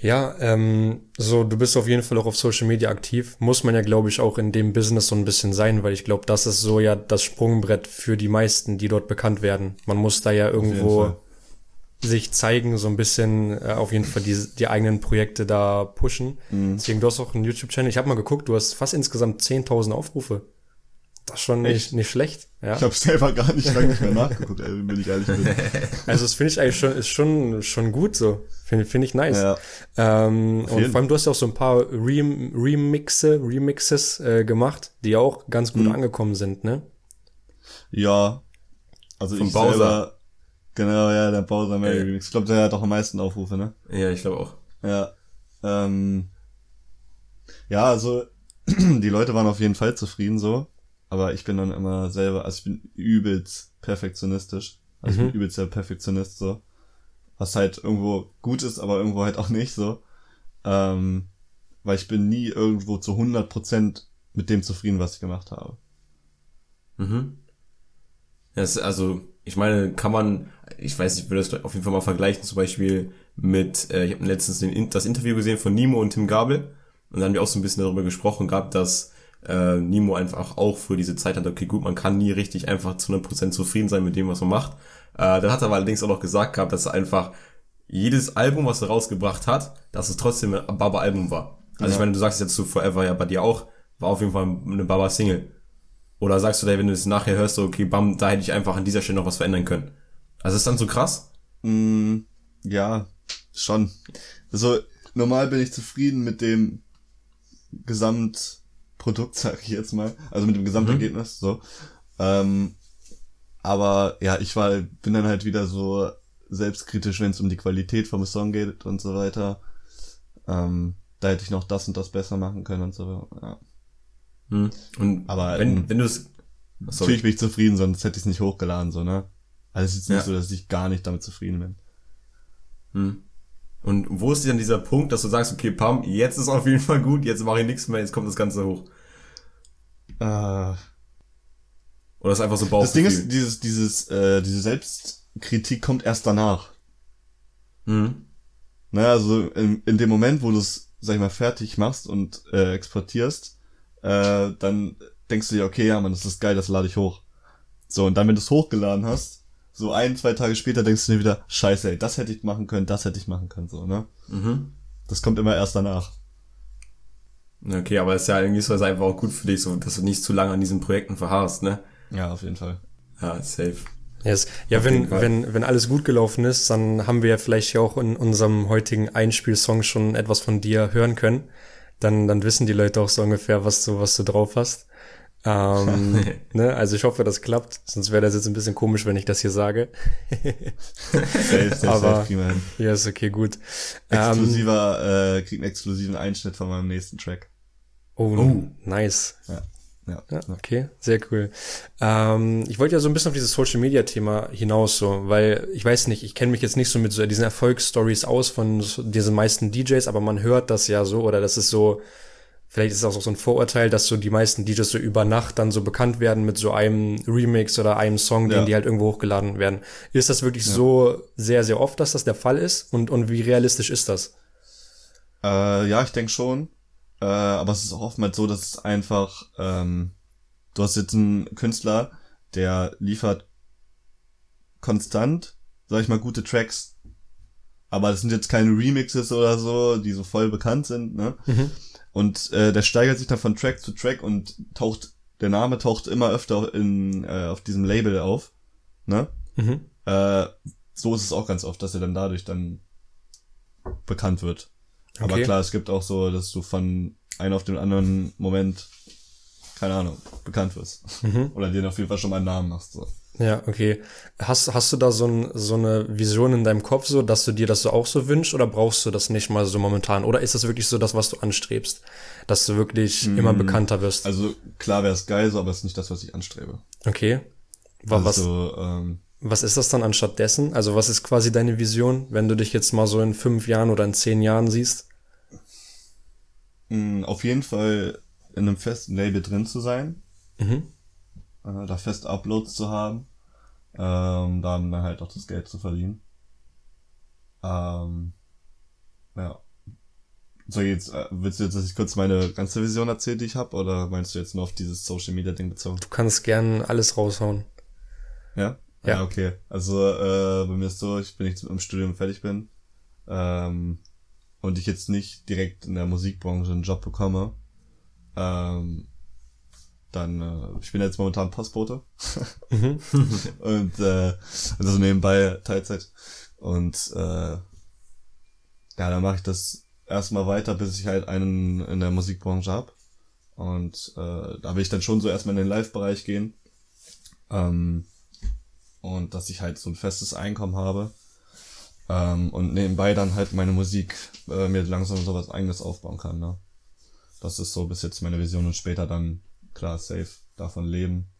Ja, ähm, so du bist auf jeden Fall auch auf Social Media aktiv. Muss man ja, glaube ich, auch in dem Business so ein bisschen sein, weil ich glaube, das ist so ja das Sprungbrett für die meisten, die dort bekannt werden. Man muss da ja irgendwo sich zeigen, so ein bisschen äh, auf jeden Fall die, die eigenen Projekte da pushen. Mhm. Deswegen, du hast auch einen YouTube-Channel. Ich habe mal geguckt, du hast fast insgesamt 10.000 Aufrufe. Das ist schon nicht, nicht schlecht. Ja. Ich habe selber gar nicht lange nicht mehr nachgeguckt, ey, wenn ich ehrlich bin. Also das finde ich eigentlich schon, ist schon, schon gut so. Finde find ich nice. Ja. Ähm, und vor allem, du hast ja auch so ein paar Rem Remixe, Remixes äh, gemacht, die auch ganz gut mhm. angekommen sind, ne? Ja. Also Vom ich Bowser. selber, genau, ja, der Bowser Mary Remix. Ich glaube, der hat auch am meisten Aufrufe, ne? Ja, ich glaube auch. Ja. Ähm, ja, also die Leute waren auf jeden Fall zufrieden so. Aber ich bin dann immer selber, also ich bin übelst perfektionistisch. Also mhm. ich bin übelst der Perfektionist so. Was halt irgendwo gut ist, aber irgendwo halt auch nicht so. Ähm, weil ich bin nie irgendwo zu 100% mit dem zufrieden, was ich gemacht habe. Mhm. Das, also, ich meine, kann man, ich weiß, ich würde das auf jeden Fall mal vergleichen, zum Beispiel mit, äh, ich habe letztens den, das Interview gesehen von Nimo und Tim Gabel und dann haben wir auch so ein bisschen darüber gesprochen gehabt, dass äh, Nimo einfach auch für diese Zeit hat, okay, gut, man kann nie richtig einfach zu 100% zufrieden sein mit dem, was man macht. Äh, dann hat er aber allerdings auch noch gesagt gehabt, dass er einfach jedes Album, was er rausgebracht hat, dass es trotzdem ein Baba-Album war. Also ja. ich meine, du sagst jetzt zu Forever ja bei dir auch, war auf jeden Fall eine Baba-Single. Oder sagst du da, wenn du es nachher hörst, so, okay, bam, da hätte ich einfach an dieser Stelle noch was verändern können. Also ist dann so krass? Mm, ja, schon. Also normal bin ich zufrieden mit dem Gesamt Produkt, sag ich jetzt mal. Also mit dem Gesamtergebnis, mhm. so. Ähm, aber ja, ich war, bin dann halt wieder so selbstkritisch, wenn es um die Qualität vom Song geht und so weiter. Ähm, da hätte ich noch das und das besser machen können und so. Ja. Mhm. Und aber wenn, ähm, wenn du es natürlich bin ich zufrieden, sonst hätte ich es nicht hochgeladen, so ne. Also es ist nicht ja. so, dass ich gar nicht damit zufrieden bin. Hm. Und wo ist denn dieser Punkt, dass du sagst, okay, Pam, jetzt ist auf jeden Fall gut, jetzt mache ich nichts mehr, jetzt kommt das Ganze hoch? Äh, Oder ist einfach so Bauchgefühl? Das Ding ist, dieses, dieses, äh, diese Selbstkritik kommt erst danach. Mhm. Naja, also in, in dem Moment, wo du es, sag ich mal, fertig machst und äh, exportierst, äh, dann denkst du dir, okay, ja, man, das ist geil, das lade ich hoch. So, und dann, wenn du es hochgeladen hast, so ein, zwei Tage später denkst du dir wieder, scheiße, ey, das hätte ich machen können, das hätte ich machen können, so, ne? Mhm. Das kommt immer erst danach. Okay, aber es ist ja irgendwie so ist einfach auch gut für dich, so, dass du nicht zu lange an diesen Projekten verharrst, ne? Ja, auf jeden Fall. Ja, safe. Yes. Ja, wenn, wenn, wenn alles gut gelaufen ist, dann haben wir ja vielleicht ja auch in unserem heutigen Einspielsong schon etwas von dir hören können. Dann, dann wissen die Leute auch so ungefähr, was du, was du drauf hast. Ähm, ne? Also ich hoffe, das klappt, sonst wäre das jetzt ein bisschen komisch, wenn ich das hier sage. safe, safe, Aber safe, ja, ist okay, gut. Exklusiver, ähm, äh, kriegt einen exklusiven Einschnitt von meinem nächsten Track. Oh, oh. nice. Ja. Ja, ja, okay, sehr cool. Ähm, ich wollte ja so ein bisschen auf dieses Social Media Thema hinaus, so, weil ich weiß nicht, ich kenne mich jetzt nicht so mit so diesen Erfolgsstories aus von so diesen meisten DJs, aber man hört das ja so oder das ist so, vielleicht ist es auch so ein Vorurteil, dass so die meisten DJs so über Nacht dann so bekannt werden mit so einem Remix oder einem Song, den ja. die halt irgendwo hochgeladen werden. Ist das wirklich ja. so sehr, sehr oft, dass das der Fall ist? Und, und wie realistisch ist das? Äh, ja, ich denke schon. Äh, aber es ist auch oftmals so, dass es einfach, ähm, du hast jetzt einen Künstler, der liefert konstant, sag ich mal, gute Tracks. Aber das sind jetzt keine Remixes oder so, die so voll bekannt sind, ne? Mhm. Und äh, der steigert sich dann von Track zu Track und taucht, der Name taucht immer öfter in, äh, auf diesem Label auf, ne? Mhm. Äh, so ist es auch ganz oft, dass er dann dadurch dann bekannt wird. Okay. Aber klar, es gibt auch so, dass du von einem auf den anderen Moment, keine Ahnung, bekannt wirst. Mhm. Oder dir auf jeden Fall schon mal einen Namen machst. So. Ja, okay. Hast, hast du da so, ein, so eine Vision in deinem Kopf, so, dass du dir das so auch so wünschst, oder brauchst du das nicht mal so momentan? Oder ist das wirklich so das, was du anstrebst? Dass du wirklich mm, immer bekannter wirst? Also klar wäre es geil, so, aber es ist nicht das, was ich anstrebe. Okay. Was, also, ähm, was ist das dann anstatt dessen? Also was ist quasi deine Vision, wenn du dich jetzt mal so in fünf Jahren oder in zehn Jahren siehst? Mm, auf jeden Fall in einem festen Label drin zu sein. Mhm äh, da fest Uploads zu haben, ähm, dann halt auch das Geld zu verdienen. Ähm, ja. So jetzt, äh, willst du jetzt, dass ich kurz meine ganze Vision erzähle, die ich habe, oder meinst du jetzt nur auf dieses Social Media Ding bezogen? Du kannst gern alles raushauen. Ja? Ja, ja okay. Also äh, bei mir ist so, ich bin jetzt im Studium fertig bin ähm, und ich jetzt nicht direkt in der Musikbranche einen Job bekomme, ähm, dann, äh, ich bin jetzt momentan Postbote. Mhm. und äh, also nebenbei Teilzeit. Und äh, ja, dann mache ich das erstmal weiter, bis ich halt einen in der Musikbranche hab. Und äh, da will ich dann schon so erstmal in den Live-Bereich gehen. Ähm, und dass ich halt so ein festes Einkommen habe. Ähm, und nebenbei dann halt meine Musik äh, mir langsam so was eigenes aufbauen kann. Ne? Das ist so bis jetzt meine Vision und später dann klar, safe davon leben.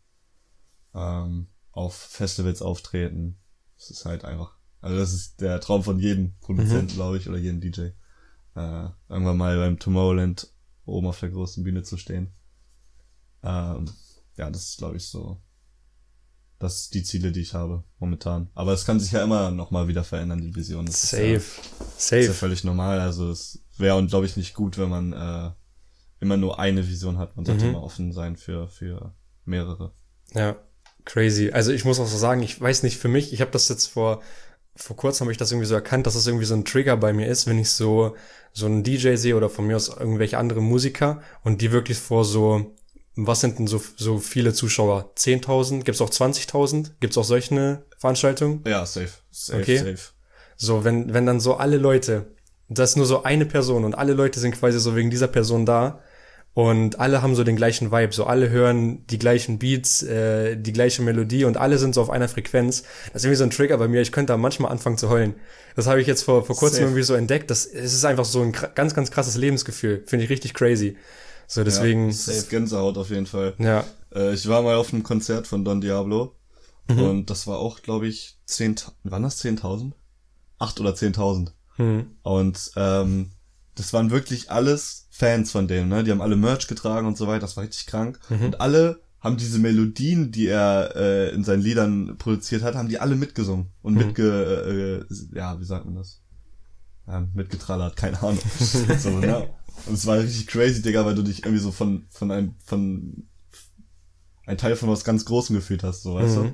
Ähm, auf Festivals auftreten. Das ist halt einfach, also das ist der Traum von jedem Produzenten, mhm. glaube ich, oder jedem DJ. Äh, irgendwann mal beim Tomorrowland oben auf der großen Bühne zu stehen. Ähm, ja, das ist, glaube ich, so. Das die Ziele, die ich habe momentan. Aber es kann sich ja immer noch mal wieder verändern, die Vision. Das Safe. Ist ja, Safe. Ist ja völlig normal. Also es wäre und glaube ich nicht gut, wenn man äh, immer nur eine Vision hat. Man sollte mhm. immer offen sein für, für mehrere. Ja, crazy. Also ich muss auch so sagen, ich weiß nicht, für mich, ich habe das jetzt vor, vor kurzem habe ich das irgendwie so erkannt, dass das irgendwie so ein Trigger bei mir ist, wenn ich so, so einen DJ sehe oder von mir aus irgendwelche andere Musiker und die wirklich vor so, was sind denn so, so viele Zuschauer? 10.000? Gibt's auch 20.000? Gibt's auch solche Veranstaltungen? Ja, safe. Safe, okay. safe. So, wenn, wenn dann so alle Leute, das ist nur so eine Person und alle Leute sind quasi so wegen dieser Person da, und alle haben so den gleichen Vibe, so alle hören die gleichen Beats, äh, die gleiche Melodie und alle sind so auf einer Frequenz. Das ist irgendwie so ein Trigger bei mir. Ich könnte da manchmal anfangen zu heulen. Das habe ich jetzt vor, vor kurzem Safe. irgendwie so entdeckt. Das, es ist einfach so ein ganz, ganz krasses Lebensgefühl. Finde ich richtig crazy. So, deswegen. Ja, safe Gänsehaut auf jeden Fall. Ja. Äh, ich war mal auf einem Konzert von Don Diablo. Mhm. Und das war auch, glaube ich, zehn, waren das 10.000? Acht oder 10.000. Mhm. Und ähm, das waren wirklich alles Fans von dem, ne? Die haben alle Merch getragen und so weiter, das war richtig krank. Mhm. Und alle haben diese Melodien, die er äh, in seinen Liedern produziert hat, haben die alle mitgesungen und mhm. mitge, äh, ja, wie sagt man das? Ja, mitgetrallert, keine Ahnung. so, ne? Und es war richtig crazy, Digga, weil du dich irgendwie so von, von einem, von ein Teil von was ganz Großem gefühlt hast, so weißt mhm. du?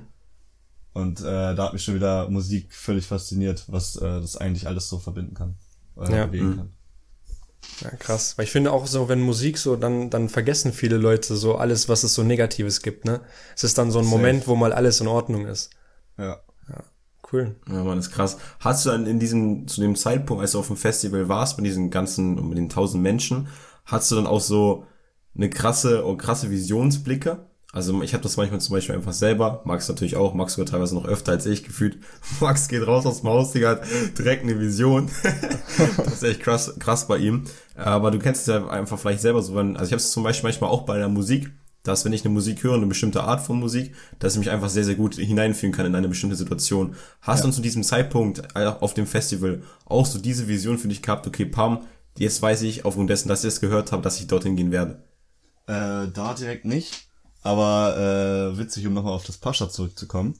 Und äh, da hat mich schon wieder Musik völlig fasziniert, was äh, das eigentlich alles so verbinden kann. Äh, ja. bewegen mhm. kann. Ja, krass. Weil ich finde auch so, wenn Musik so, dann, dann vergessen viele Leute so alles, was es so Negatives gibt, ne? Es ist dann so ein Safe. Moment, wo mal alles in Ordnung ist. Ja. Ja, cool. Ja, man, ist krass. Hast du dann in diesem, zu dem Zeitpunkt, als du auf dem Festival warst, mit diesen ganzen, mit den tausend Menschen, hast du dann auch so eine krasse, oh, krasse Visionsblicke? Also ich habe das manchmal zum Beispiel einfach selber, Max natürlich auch, Max sogar teilweise noch öfter als ich gefühlt. Max geht raus aus dem Haus, Digga, hat direkt eine Vision. das ist echt krass, krass bei ihm. Aber du kennst es ja einfach vielleicht selber so, wenn, also ich habe es zum Beispiel manchmal auch bei der Musik, dass wenn ich eine Musik höre, eine bestimmte Art von Musik, dass ich mich einfach sehr, sehr gut hineinfühlen kann in eine bestimmte Situation. Hast ja. du zu diesem Zeitpunkt auf dem Festival auch so diese Vision für dich gehabt, okay, Pam, jetzt weiß ich aufgrund dessen, dass ich es gehört habe, dass ich dorthin gehen werde? Äh, da direkt nicht. Aber äh, witzig, um nochmal auf das Pascha zurückzukommen.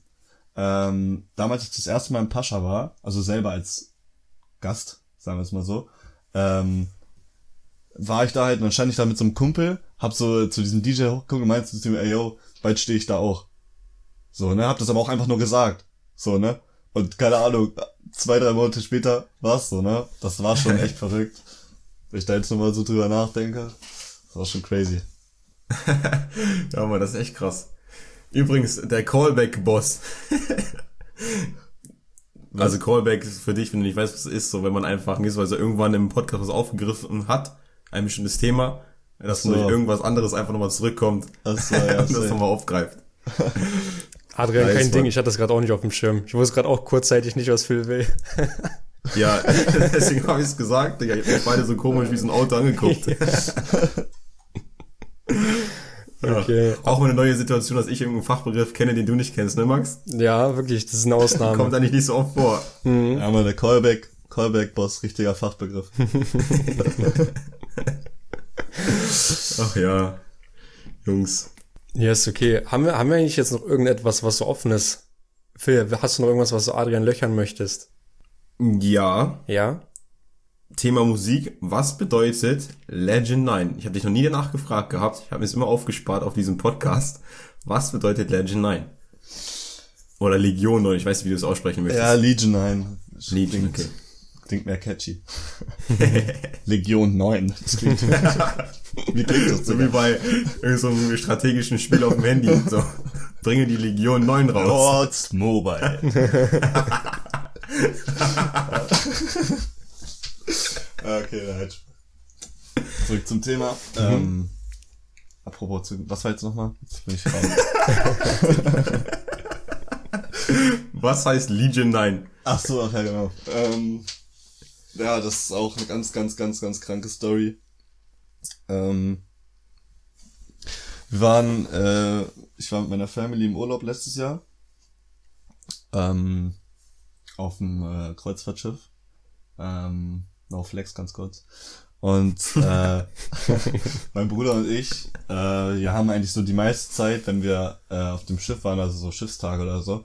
Ähm, damals, als ich das erste Mal im Pascha war, also selber als Gast, sagen wir es mal so, ähm, war ich da halt und dann stand ich da mit so einem Kumpel, hab so zu diesem DJ hochgeguckt und meinte zu ihm, ey yo, bald stehe ich da auch. So, ne, hab das aber auch einfach nur gesagt. So, ne? Und keine Ahnung, zwei, drei Monate später war's so, ne? Das war schon echt verrückt. Wenn ich da jetzt nochmal so drüber nachdenke, das war schon crazy. ja, man, das ist echt krass. Übrigens, der Callback-Boss. Also Callback ist für dich, wenn du nicht weißt, was es ist, so wenn man einfach also irgendwann im Podcast was aufgegriffen hat, ein bestimmtes Thema, dass so. durch irgendwas anderes einfach nochmal zurückkommt so, ja, und das nochmal aufgreift. Adrian, nice, kein Ding, ich hatte das gerade auch nicht auf dem Schirm. Ich wusste gerade auch kurzzeitig nicht, was Phil will. ja, deswegen habe ich es gesagt, Digga. Ich hab beide so komisch wie so ein Auto angeguckt. Ja. Okay. Auch mal eine neue Situation, dass ich irgendeinen Fachbegriff kenne, den du nicht kennst, ne, Max? Ja, wirklich, das ist eine Ausnahme. Kommt eigentlich nicht so oft vor. Mhm. Ja, mal der Callback, Callback-Boss, richtiger Fachbegriff. Ach ja, Jungs. Ja, ist okay. Haben wir, haben wir eigentlich jetzt noch irgendetwas, was so offen ist? Phil, hast du noch irgendwas, was du Adrian löchern möchtest? Ja. Ja? Thema Musik. Was bedeutet Legend 9? Ich habe dich noch nie danach gefragt gehabt. Ich habe mir es immer aufgespart auf diesem Podcast. Was bedeutet Legend 9? Oder Legion 9, ich weiß nicht, wie du es aussprechen möchtest. Ja, Legion 9. Legion, okay. Klingt mehr catchy. Legion 9. Das klingt, wie klingt das? So wie bei so einem strategischen Spiel auf dem Handy. So, bringe die Legion 9 raus. Lords Mobile. okay, nein. Zurück zum Thema. Mhm. Ähm, apropos, zu, was war jetzt nochmal? Jetzt bin ich Was heißt Legion 9? Ach so, ach ja, genau. Ähm, ja, das ist auch eine ganz, ganz, ganz, ganz kranke Story. Ähm, wir waren, äh, ich war mit meiner Family im Urlaub letztes Jahr. Ähm, auf dem äh, Kreuzfahrtschiff. Ähm, no flex ganz kurz. Und äh, mein Bruder und ich, äh, wir haben eigentlich so die meiste Zeit, wenn wir äh, auf dem Schiff waren, also so Schiffstage oder so,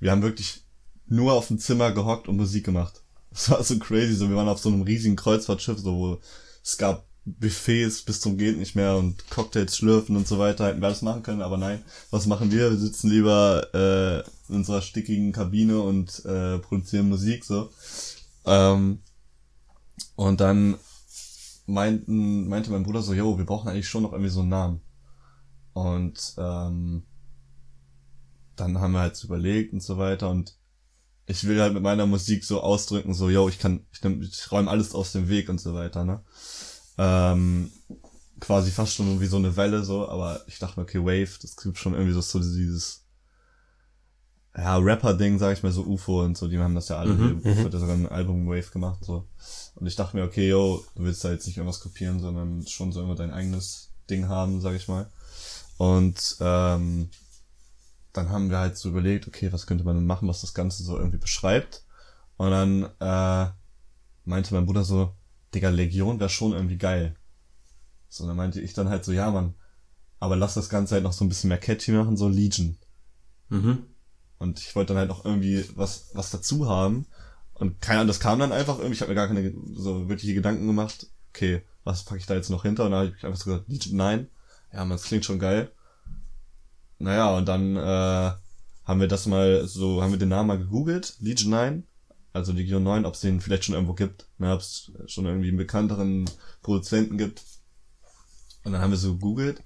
wir haben wirklich nur auf dem Zimmer gehockt und Musik gemacht. Das war so crazy, so wir waren auf so einem riesigen Kreuzfahrtschiff, so wo es gab Buffets bis zum geht nicht mehr und Cocktails schlürfen und so weiter, hätten wir das machen können, aber nein, was machen wir? Wir sitzen lieber äh, in unserer stickigen Kabine und äh, produzieren Musik so. Ähm, und dann meinten, meinte mein Bruder so, yo, wir brauchen eigentlich schon noch irgendwie so einen Namen. Und ähm, dann haben wir halt so überlegt und so weiter und ich will halt mit meiner Musik so ausdrücken, so, yo, ich kann, ich, nehm, ich räume alles aus dem Weg und so weiter, ne? Ähm, quasi fast schon wie so eine Welle, so, aber ich dachte mir, okay, Wave, das gibt schon irgendwie so, so dieses, ja, Rapper-Ding, sag ich mal, so UFO und so, die haben das ja alle, mhm, UFO mhm. hat ja sogar ein Album Wave gemacht, so. Und ich dachte mir, okay, yo, du willst da jetzt nicht irgendwas kopieren, sondern schon so immer dein eigenes Ding haben, sag ich mal. Und ähm, dann haben wir halt so überlegt, okay, was könnte man denn machen, was das Ganze so irgendwie beschreibt. Und dann äh, meinte mein Bruder so, Digga, Legion wäre schon irgendwie geil. So, dann meinte ich dann halt so, ja, Mann, aber lass das Ganze halt noch so ein bisschen mehr catchy machen, so Legion. Mhm. Und ich wollte dann halt noch irgendwie was, was dazu haben. Und keine Ahnung, das kam dann einfach irgendwie, ich habe mir gar keine so wirkliche Gedanken gemacht, okay, was packe ich da jetzt noch hinter? Und dann habe ich einfach so gesagt, 9. Ja, man, das klingt schon geil. Naja, und dann äh, haben wir das mal so, haben wir den Namen mal gegoogelt, Legion 9, also Legion 9, ob es den vielleicht schon irgendwo gibt, ne, ob es schon irgendwie einen bekannteren Produzenten gibt. Und dann haben wir so gegoogelt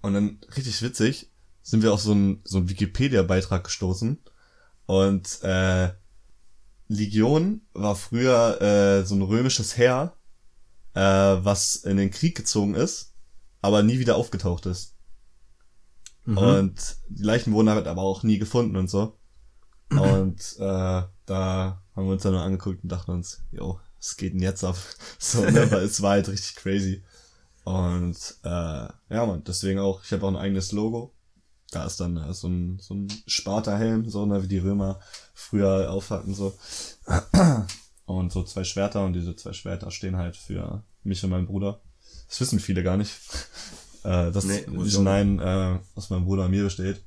und dann richtig witzig sind wir auf so einen so einen Wikipedia-Beitrag gestoßen und äh, Legion war früher äh, so ein römisches Heer, äh, was in den Krieg gezogen ist, aber nie wieder aufgetaucht ist. Mhm. Und die Leichen wurden halt aber auch nie gefunden und so. Und äh, da haben wir uns dann nur angeguckt und dachten uns, jo, was geht denn jetzt ab? So, ne, weil es war halt richtig crazy. Und äh, ja, man, deswegen auch, ich habe auch ein eigenes Logo. Da ist dann so ein, so ein Sparta-Helm, so ne, wie die Römer früher aufhatten, so. Und so zwei Schwerter und diese zwei Schwerter stehen halt für mich und meinen Bruder. Das wissen viele gar nicht äh, das nee, Vision 9 äh, aus meinem Bruder und mir besteht.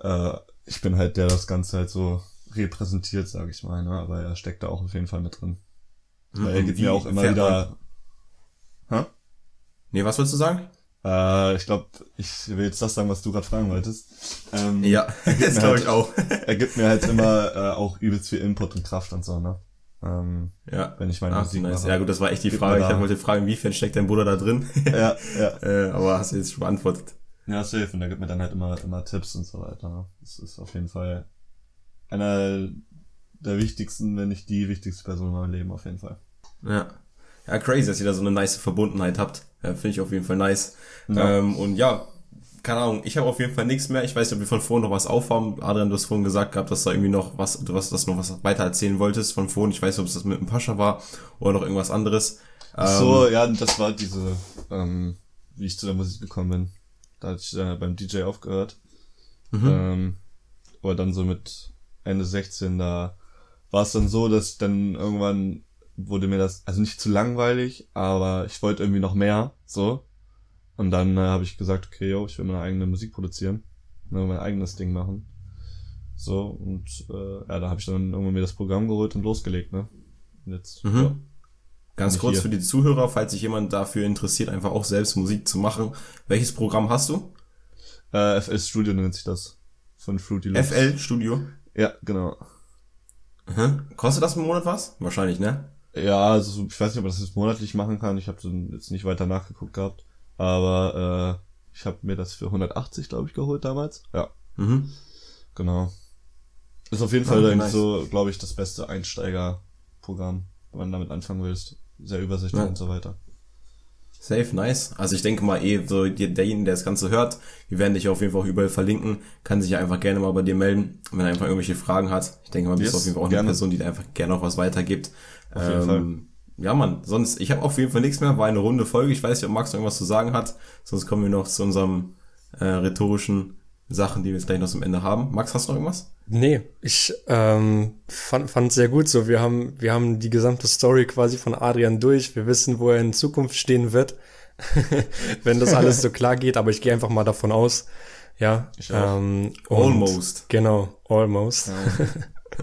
Äh, ich bin halt der, der das Ganze halt so repräsentiert, sage ich mal, ne? aber er steckt da auch auf jeden Fall mit drin. Mhm, Weil er gibt mir auch immer wieder... Hä? Nee, was wolltest du sagen? Äh, ich glaube, ich will jetzt das sagen, was du gerade fragen wolltest. Ähm, ja, das glaube halt, ich auch. er gibt mir halt immer äh, auch übelst viel Input und Kraft und so, ne? Ähm, ja. Wenn ich meine Ach, Musik nice. mache. Ja gut, das war echt die Frage. Ich wollte fragen, inwiefern steckt dein Bruder da drin? ja, ja. äh, aber hast du jetzt schon beantwortet. Ja, safe. Und der gibt mir dann halt immer, immer Tipps und so weiter. Ne? Das ist auf jeden Fall einer der wichtigsten, wenn nicht die wichtigste Person in meinem Leben auf jeden Fall. Ja. Ja, crazy, dass ihr da so eine nice Verbundenheit habt. Ja, Finde ich auf jeden Fall nice. Ja. Ähm, und ja, keine Ahnung, ich habe auf jeden Fall nichts mehr. Ich weiß nicht, ob wir von vorhin noch was aufhaben. Adrian, du hast vorhin gesagt gehabt, dass da irgendwie noch was, du hast das noch was weiter erzählen wolltest von vorhin. Ich weiß nicht, ob es das mit dem Pascha war oder noch irgendwas anderes. Ähm, so, ja, das war diese, ähm, wie ich zu der Musik gekommen bin. Da hatte ich äh, beim DJ aufgehört. Mhm. Ähm, aber dann so mit Ende 16, da war es dann so, dass dann irgendwann wurde mir das, also nicht zu langweilig, aber ich wollte irgendwie noch mehr, so. Und dann äh, habe ich gesagt, okay, yo, ich will meine eigene Musik produzieren, ne, mein eigenes Ding machen. So, und äh, ja, da habe ich dann irgendwann mir das Programm geholt und losgelegt, ne? Und jetzt, mhm. ja. Ganz kurz hier. für die Zuhörer, falls sich jemand dafür interessiert, einfach auch selbst Musik zu machen. Welches Programm hast du? Äh, FL Studio nennt sich das. Von Fruity Loops. FL Studio? Ja, genau. Mhm. Kostet das im Monat was? Wahrscheinlich, ne? Ja, also ich weiß nicht, ob man das jetzt monatlich machen kann. Ich habe jetzt nicht weiter nachgeguckt gehabt. Aber äh, ich habe mir das für 180, glaube ich, geholt damals. Ja. Mhm. Genau. Ist auf jeden Fall okay, nice. so, glaube ich, das beste Einsteigerprogramm, wenn man damit anfangen willst. Sehr übersichtlich ja. und so weiter. Safe, nice. Also ich denke mal eh, so derjenige, der das Ganze hört, wir werden dich auf jeden Fall auch überall verlinken, kann sich ja einfach gerne mal bei dir melden, wenn er einfach irgendwelche Fragen hat. Ich denke mal, du yes, bist auf jeden Fall auch gerne. eine Person, die da einfach gerne auch was weitergibt. Auf jeden ähm, Fall ja, Mann, sonst, ich habe auf jeden Fall nichts mehr, war eine runde Folge. Ich weiß nicht, ob Max noch irgendwas zu sagen hat. Sonst kommen wir noch zu unserem äh, rhetorischen Sachen, die wir jetzt gleich noch zum Ende haben. Max, hast du noch irgendwas? Nee, ich ähm, fand fand sehr gut so. Wir haben wir haben die gesamte Story quasi von Adrian durch. Wir wissen, wo er in Zukunft stehen wird, wenn das alles so klar geht. Aber ich gehe einfach mal davon aus. Ja. Ich ähm, almost. Genau, almost. Ja.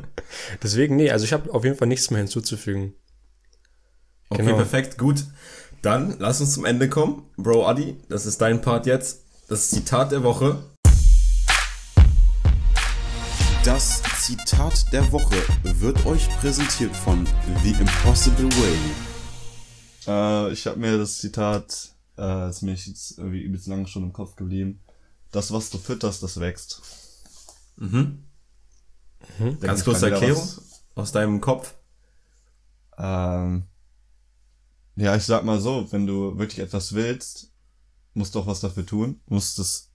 Deswegen nee, also ich habe auf jeden Fall nichts mehr hinzuzufügen. Okay, genau. perfekt, gut. Dann lass uns zum Ende kommen. Bro Adi, das ist dein Part jetzt. Das Zitat der Woche. Das Zitat der Woche wird euch präsentiert von The Impossible Way. Äh, ich habe mir das Zitat, äh, ist mir jetzt irgendwie übelst lange schon im Kopf geblieben. Das, was du fütterst, das wächst. Mhm. Mhm. Ganz kurze Erklärung aus deinem Kopf. Ähm, ja, ich sag mal so, wenn du wirklich etwas willst, musst du auch was dafür tun, musst es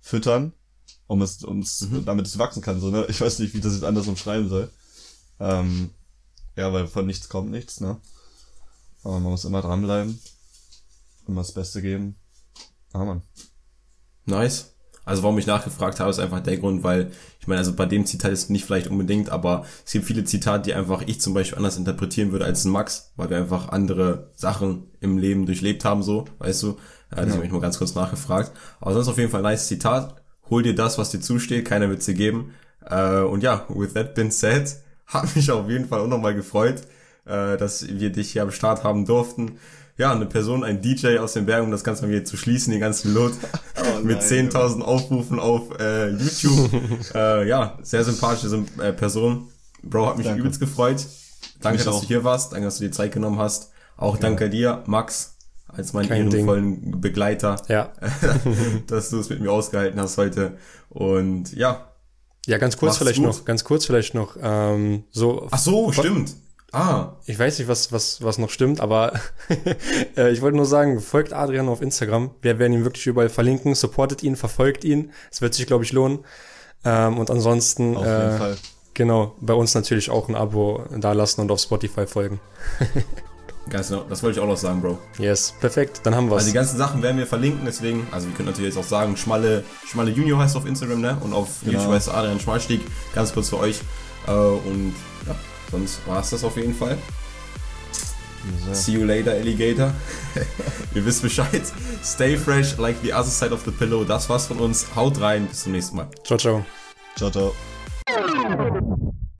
füttern, um es, um es, mhm. damit es wachsen kann, so, ne? Ich weiß nicht, wie das jetzt anders umschreiben soll. Ähm, ja, weil von nichts kommt nichts, ne? Aber man muss immer dranbleiben, immer das Beste geben. Ah, man. Nice. Also warum ich nachgefragt habe, ist einfach der Grund, weil ich meine, also bei dem Zitat ist nicht vielleicht unbedingt, aber es gibt viele Zitate, die einfach ich zum Beispiel anders interpretieren würde als Max, weil wir einfach andere Sachen im Leben durchlebt haben, so, weißt du. Ja, das ja. habe ich nur ganz kurz nachgefragt. Aber sonst auf jeden Fall ein nice Zitat. Hol dir das, was dir zusteht, keiner wird dir geben. Äh, und ja, with that been said, hat mich auf jeden Fall auch nochmal gefreut, äh, dass wir dich hier am Start haben durften ja, eine Person, ein DJ aus den Bergen, um das Ganze mal wieder zu schließen, den ganzen Lot oh mit 10.000 Aufrufen auf äh, YouTube. äh, ja, sehr sympathische äh, Person. Bro, hat mich danke. übelst gefreut. Danke, dass auch. du hier warst. Danke, dass du dir Zeit genommen hast. Auch ja. danke dir, Max, als meinen Kein ehrenvollen Ding. Begleiter. Ja. dass du es mit mir ausgehalten hast heute. Und ja. Ja, ganz kurz vielleicht gut. noch, ganz kurz vielleicht noch, ähm, so. Ach so, stimmt. Ah. Ich weiß nicht, was, was, was noch stimmt, aber äh, ich wollte nur sagen, folgt Adrian auf Instagram. Wir werden ihn wirklich überall verlinken. Supportet ihn, verfolgt ihn. Es wird sich, glaube ich, lohnen. Ähm, und ansonsten, auf jeden äh, Fall. genau, bei uns natürlich auch ein Abo dalassen und auf Spotify folgen. Ganz genau, das wollte ich auch noch sagen, Bro. Yes, perfekt, dann haben wir Also die ganzen Sachen werden wir verlinken, deswegen, also wir können natürlich jetzt auch sagen, Schmalle, Schmalle Junior heißt auf Instagram, ne? Und auf genau. YouTube heißt Adrian Schmalstieg, ganz kurz für euch. Äh, und Sonst war es das auf jeden Fall. So. See you later, Alligator. Ihr wisst Bescheid. Stay fresh like the other side of the pillow. Das war's von uns. Haut rein. Bis zum nächsten Mal. Ciao, ciao. Ciao, ciao.